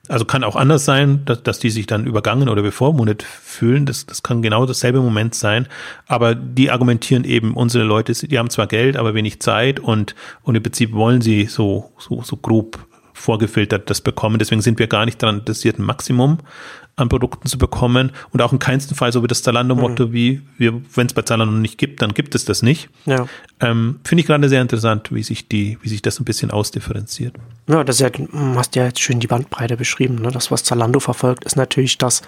Also kann auch anders sein, dass, dass die sich dann übergangen oder bevormundet fühlen. Das, das kann genau dasselbe Moment sein. Aber die argumentieren eben, unsere Leute, die haben zwar Geld, aber wenig Zeit und, und im Prinzip wollen sie so, so, so grob vorgefiltert das bekommen. Deswegen sind wir gar nicht daran interessiert, ein Maximum an Produkten zu bekommen und auch in keinsten Fall so wie das Zalando-Motto, mhm. wie wenn es bei Zalando nicht gibt, dann gibt es das nicht. Ja. Ähm, Finde ich gerade sehr interessant, wie sich die, wie sich das ein bisschen ausdifferenziert. Ja, das ist ja, du hast ja jetzt schön die Bandbreite beschrieben. Ne? Das, was Zalando verfolgt, ist natürlich das,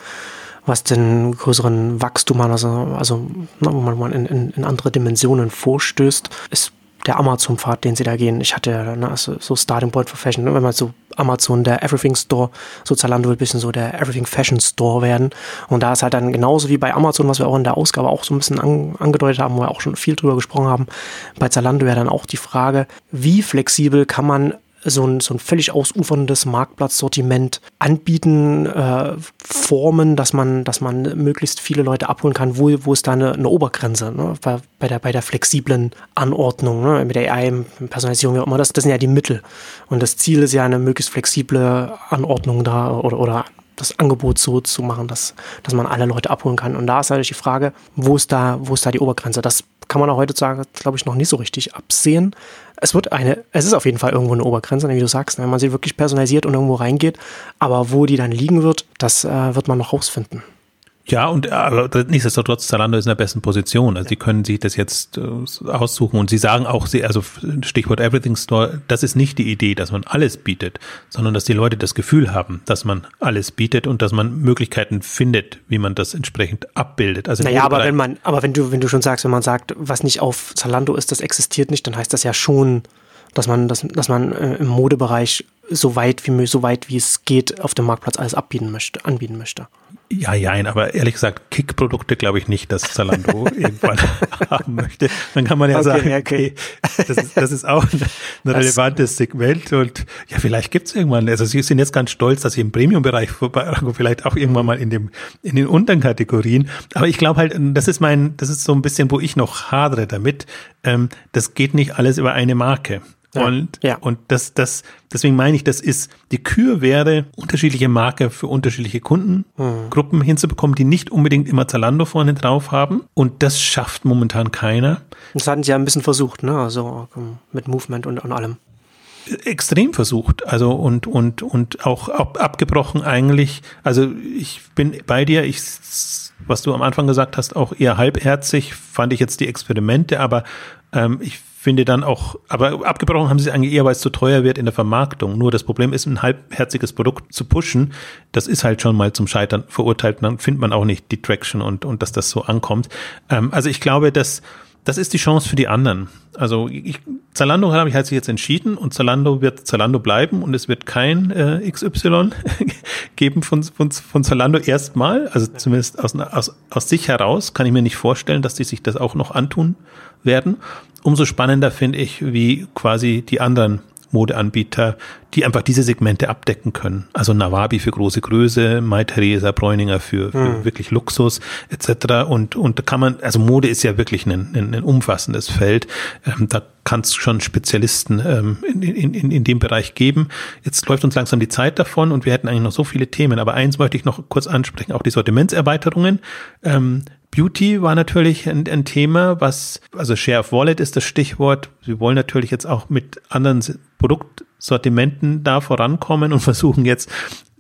was den größeren Wachstum hat, also, also ne, wo man in, in, in andere Dimensionen vorstößt, ist der Amazon-Pfad, den sie da gehen. Ich hatte ne, also so Starting Point for Fashion, ne, wenn man so Amazon der Everything Store, so Zalando wird ein bisschen so der Everything Fashion Store werden. Und da ist halt dann genauso wie bei Amazon, was wir auch in der Ausgabe auch so ein bisschen an, angedeutet haben, wo wir auch schon viel drüber gesprochen haben, bei Zalando wäre dann auch die Frage, wie flexibel kann man so ein, so ein völlig ausuferndes Marktplatzsortiment anbieten, äh, Formen, dass man, dass man möglichst viele Leute abholen kann, wo, wo ist da eine, eine Obergrenze, ne? bei, bei, der, bei der flexiblen Anordnung, ne? mit der AI, Personalisierung, wie auch immer, das, das sind ja die Mittel. Und das Ziel ist ja eine möglichst flexible Anordnung da oder, oder das Angebot so zu machen, dass, dass man alle Leute abholen kann. Und da ist natürlich die Frage, wo ist da, wo ist da die Obergrenze? Das kann man auch heutzutage, glaube ich, noch nicht so richtig absehen. Es wird eine, es ist auf jeden Fall irgendwo eine Obergrenze, wie du sagst, wenn man sie wirklich personalisiert und irgendwo reingeht. Aber wo die dann liegen wird, das äh, wird man noch rausfinden. Ja, und aber nichtsdestotrotz, Zalando ist in der besten Position. Also, die können sich das jetzt äh, aussuchen und sie sagen auch, sie, also Stichwort Everything Store, das ist nicht die Idee, dass man alles bietet, sondern dass die Leute das Gefühl haben, dass man alles bietet und dass man Möglichkeiten findet, wie man das entsprechend abbildet. Also naja, aber wenn man, aber wenn du, wenn du schon sagst, wenn man sagt, was nicht auf Zalando ist, das existiert nicht, dann heißt das ja schon, dass man, dass, dass man äh, im Modebereich so weit wie so weit wie es geht auf dem Marktplatz alles abbieten möchte, anbieten möchte. Ja, ja, aber ehrlich gesagt, Kick-Produkte glaube ich nicht, dass Zalando irgendwann haben möchte. Dann kann man ja okay, sagen, okay, das ist, das ist auch ein, ein relevantes Segment und ja, vielleicht gibt es irgendwann, also sie sind jetzt ganz stolz, dass sie im Premium-Bereich vielleicht auch irgendwann mal in dem, in den unteren Kategorien. Aber ich glaube halt, das ist mein, das ist so ein bisschen, wo ich noch hadere damit. Ähm, das geht nicht alles über eine Marke. Ja, und, ja. und das, das, deswegen meine ich, das ist, die Kür wäre, unterschiedliche Marke für unterschiedliche Kundengruppen hm. hinzubekommen, die nicht unbedingt immer Zalando vorne drauf haben. Und das schafft momentan keiner. Das hatten sie ja ein bisschen versucht, ne? Also ähm, mit Movement und, und allem extrem versucht, also und und und auch ab, abgebrochen eigentlich. Also ich bin bei dir. Ich was du am Anfang gesagt hast, auch eher halbherzig fand ich jetzt die Experimente, aber ähm, ich finde dann auch, aber abgebrochen haben sie eigentlich eher, weil es zu teuer wird in der Vermarktung. Nur das Problem ist, ein halbherziges Produkt zu pushen, das ist halt schon mal zum Scheitern verurteilt. Dann findet man auch nicht die Traction und, und dass das so ankommt. Ähm, also ich glaube, dass das ist die Chance für die anderen. Also ich, Zalando habe ich halt sich jetzt entschieden und Zalando wird Zalando bleiben und es wird kein äh, XY geben von, von, von Zalando erstmal. Also zumindest aus, aus, aus sich heraus kann ich mir nicht vorstellen, dass die sich das auch noch antun werden umso spannender finde ich, wie quasi die anderen Modeanbieter, die einfach diese Segmente abdecken können. Also Nawabi für große Größe, Mai Theresa Bräuninger für, für mhm. wirklich Luxus etc. Und, und da kann man, also Mode ist ja wirklich ein, ein, ein umfassendes Feld. Ähm, da kann es schon Spezialisten ähm, in, in, in, in dem Bereich geben. Jetzt läuft uns langsam die Zeit davon und wir hätten eigentlich noch so viele Themen. Aber eins möchte ich noch kurz ansprechen, auch die Sortimentserweiterungen. Ähm, Beauty war natürlich ein, ein, Thema, was, also Share of Wallet ist das Stichwort. Sie wollen natürlich jetzt auch mit anderen Produktsortimenten da vorankommen und versuchen jetzt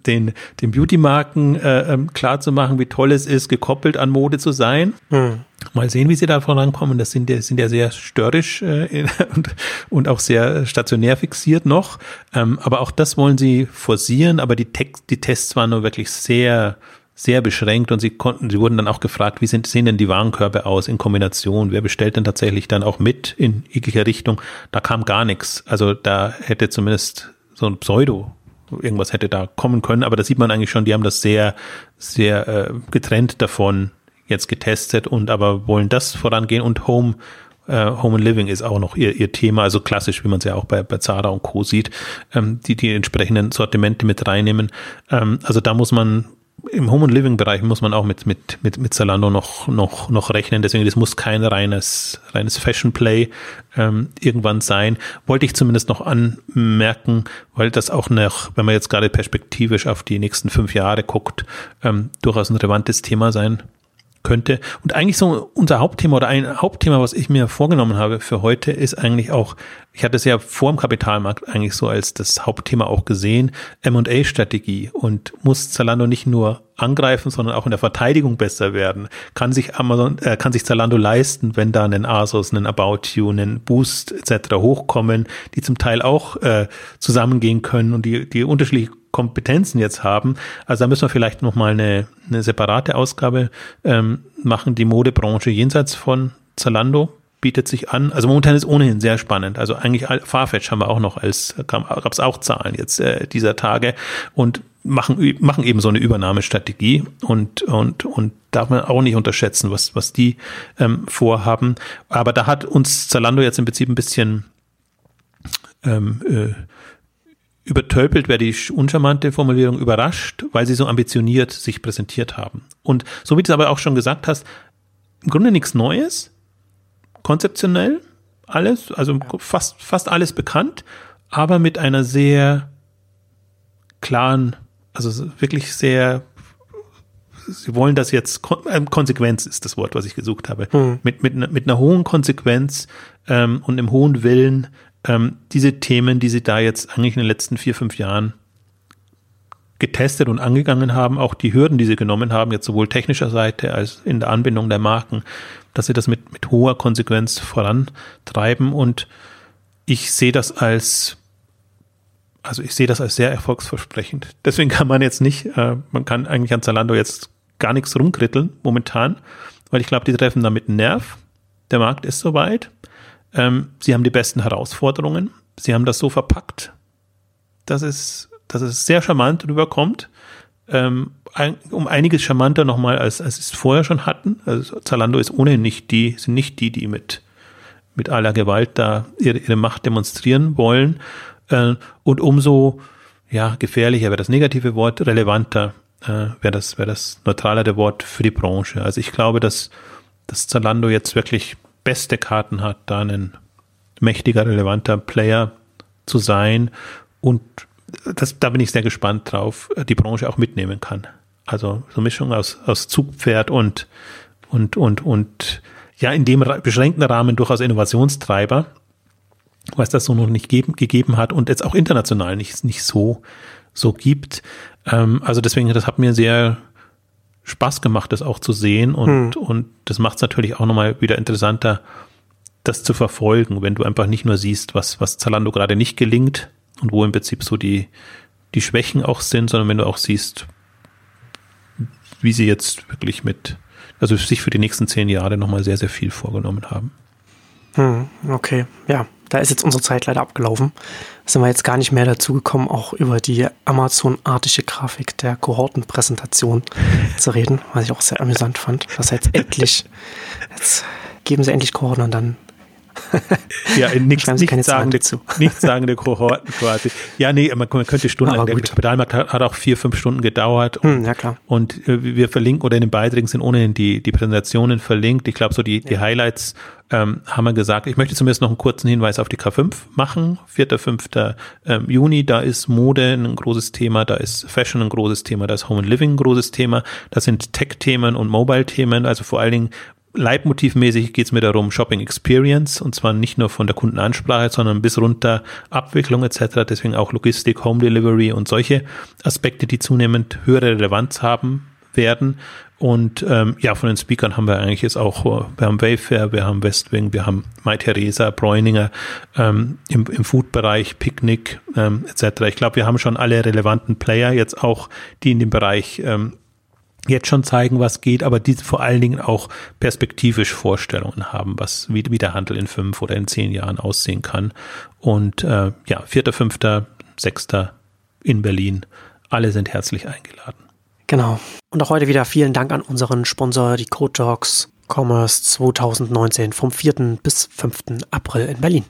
den, den Beauty-Marken äh, ähm, klar zu machen, wie toll es ist, gekoppelt an Mode zu sein. Hm. Mal sehen, wie sie da vorankommen. Das sind ja, sind ja sehr störrisch äh, und, und auch sehr stationär fixiert noch. Ähm, aber auch das wollen sie forcieren. Aber die, Text, die Tests waren nur wirklich sehr sehr beschränkt und sie konnten, sie wurden dann auch gefragt, wie sind, sehen denn die Warenkörbe aus in Kombination? Wer bestellt denn tatsächlich dann auch mit in jeglicher Richtung? Da kam gar nichts. Also da hätte zumindest so ein Pseudo irgendwas hätte da kommen können, aber da sieht man eigentlich schon, die haben das sehr, sehr äh, getrennt davon jetzt getestet und aber wollen das vorangehen und Home äh, Home and Living ist auch noch ihr, ihr Thema, also klassisch, wie man es ja auch bei, bei Zara und Co. sieht, ähm, die die entsprechenden Sortimente mit reinnehmen. Ähm, also da muss man im Home and Living Bereich muss man auch mit mit mit mit Zalando noch noch noch rechnen. Deswegen das muss kein reines reines Fashion Play ähm, irgendwann sein. Wollte ich zumindest noch anmerken, weil das auch noch, wenn man jetzt gerade perspektivisch auf die nächsten fünf Jahre guckt, ähm, durchaus ein relevantes Thema sein könnte. Und eigentlich so unser Hauptthema oder ein Hauptthema, was ich mir vorgenommen habe für heute, ist eigentlich auch, ich hatte es ja vor dem Kapitalmarkt eigentlich so als das Hauptthema auch gesehen, M&A-Strategie und muss Zalando nicht nur angreifen, sondern auch in der Verteidigung besser werden. Kann sich Amazon, äh, kann sich Zalando leisten, wenn da ein Asos, ein About You, ein Boost etc. hochkommen, die zum Teil auch äh, zusammengehen können und die, die unterschiedliche Kompetenzen jetzt haben. Also da müssen wir vielleicht nochmal eine, eine separate Ausgabe ähm, machen, die Modebranche jenseits von Zalando bietet sich an. Also momentan ist ohnehin sehr spannend. Also eigentlich Farfetch haben wir auch noch als, gab es auch Zahlen jetzt äh, dieser Tage und machen, machen eben so eine Übernahmestrategie und, und, und darf man auch nicht unterschätzen, was, was die ähm, vorhaben. Aber da hat uns Zalando jetzt im Prinzip ein bisschen ähm, äh, übertölpelt wäre die uncharmante Formulierung überrascht, weil sie so ambitioniert sich präsentiert haben. Und so wie du es aber auch schon gesagt hast, im Grunde nichts Neues, konzeptionell alles, also ja. fast, fast alles bekannt, aber mit einer sehr klaren, also wirklich sehr, sie wollen das jetzt, äh, Konsequenz ist das Wort, was ich gesucht habe, mhm. mit, mit, mit einer hohen Konsequenz ähm, und einem hohen Willen, ähm, diese Themen, die sie da jetzt eigentlich in den letzten vier, fünf Jahren getestet und angegangen haben, auch die Hürden, die sie genommen haben, jetzt sowohl technischer Seite als in der Anbindung der Marken, dass sie das mit, mit hoher Konsequenz vorantreiben. Und ich sehe das als, also ich sehe das als sehr erfolgsversprechend. Deswegen kann man jetzt nicht, äh, man kann eigentlich an Zalando jetzt gar nichts rumkritteln momentan, weil ich glaube, die treffen damit einen Nerv. Der Markt ist soweit. Ähm, sie haben die besten Herausforderungen. Sie haben das so verpackt, dass es, dass es sehr charmant rüberkommt. Ähm, ein, um einiges charmanter nochmal, als, als sie es vorher schon hatten. Also Zalando ist ohnehin nicht die, sind nicht die, die mit, mit aller Gewalt da ihre, ihre Macht demonstrieren wollen. Äh, und umso ja, gefährlicher wäre das negative Wort, relevanter äh, wäre das, wäre das neutralere Wort für die Branche. Also ich glaube, dass, dass Zalando jetzt wirklich beste Karten hat, da ein mächtiger, relevanter Player zu sein und das, da bin ich sehr gespannt drauf, die Branche auch mitnehmen kann. Also so eine Mischung aus, aus Zugpferd und, und, und, und ja, in dem beschränkten Rahmen durchaus Innovationstreiber, was das so noch nicht geben, gegeben hat und jetzt auch international nicht, nicht so, so gibt. Ähm, also deswegen, das hat mir sehr Spaß gemacht, das auch zu sehen und, hm. und das macht es natürlich auch nochmal wieder interessanter, das zu verfolgen, wenn du einfach nicht nur siehst, was, was Zalando gerade nicht gelingt und wo im Prinzip so die, die Schwächen auch sind, sondern wenn du auch siehst, wie sie jetzt wirklich mit, also sich für die nächsten zehn Jahre nochmal sehr, sehr viel vorgenommen haben. Hm, okay, ja da ist jetzt unsere Zeit leider abgelaufen. Sind wir jetzt gar nicht mehr dazu gekommen, auch über die Amazon-artige Grafik der Kohortenpräsentation zu reden, was ich auch sehr amüsant fand. Dass jetzt endlich, jetzt geben sie endlich Kohorten und dann ja, nichts, nichts sagende, nichts sagende Kohorten quasi. Ja, nee, man, man könnte stundenlang, der Pedalmarkt hat, hat, auch vier, fünf Stunden gedauert. Hm, ja, klar. Und äh, wir verlinken, oder in den Beiträgen sind ohnehin die, die Präsentationen verlinkt. Ich glaube, so die, ja. die Highlights ähm, haben wir gesagt. Ich möchte zumindest noch einen kurzen Hinweis auf die K5 machen. 4., 5. Ähm, Juni, da ist Mode ein großes Thema, da ist Fashion ein großes Thema, da ist Home and Living ein großes Thema, da sind Tech-Themen und Mobile-Themen, also vor allen Dingen Leitmotivmäßig geht es mir darum, Shopping Experience und zwar nicht nur von der Kundenansprache, sondern bis runter Abwicklung etc. Deswegen auch Logistik, Home Delivery und solche Aspekte, die zunehmend höhere Relevanz haben werden. Und ähm, ja, von den Speakern haben wir eigentlich jetzt auch, wir haben Wayfair, wir haben Westwing, wir haben Mai Theresa, Bräuninger ähm, im, im Food-Bereich, Picknick ähm, etc. Ich glaube, wir haben schon alle relevanten Player jetzt auch, die in dem Bereich ähm, jetzt schon zeigen, was geht, aber die vor allen Dingen auch perspektivisch Vorstellungen haben, was wie, wie der Handel in fünf oder in zehn Jahren aussehen kann. Und äh, ja, vierter, fünfter, sechster in Berlin, alle sind herzlich eingeladen. Genau. Und auch heute wieder vielen Dank an unseren Sponsor, die Code Talks Commerce 2019 vom 4. bis 5. April in Berlin.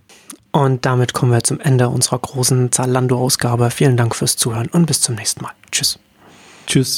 Und damit kommen wir zum Ende unserer großen Zalando-Ausgabe. Vielen Dank fürs Zuhören und bis zum nächsten Mal. Tschüss. Tschüss.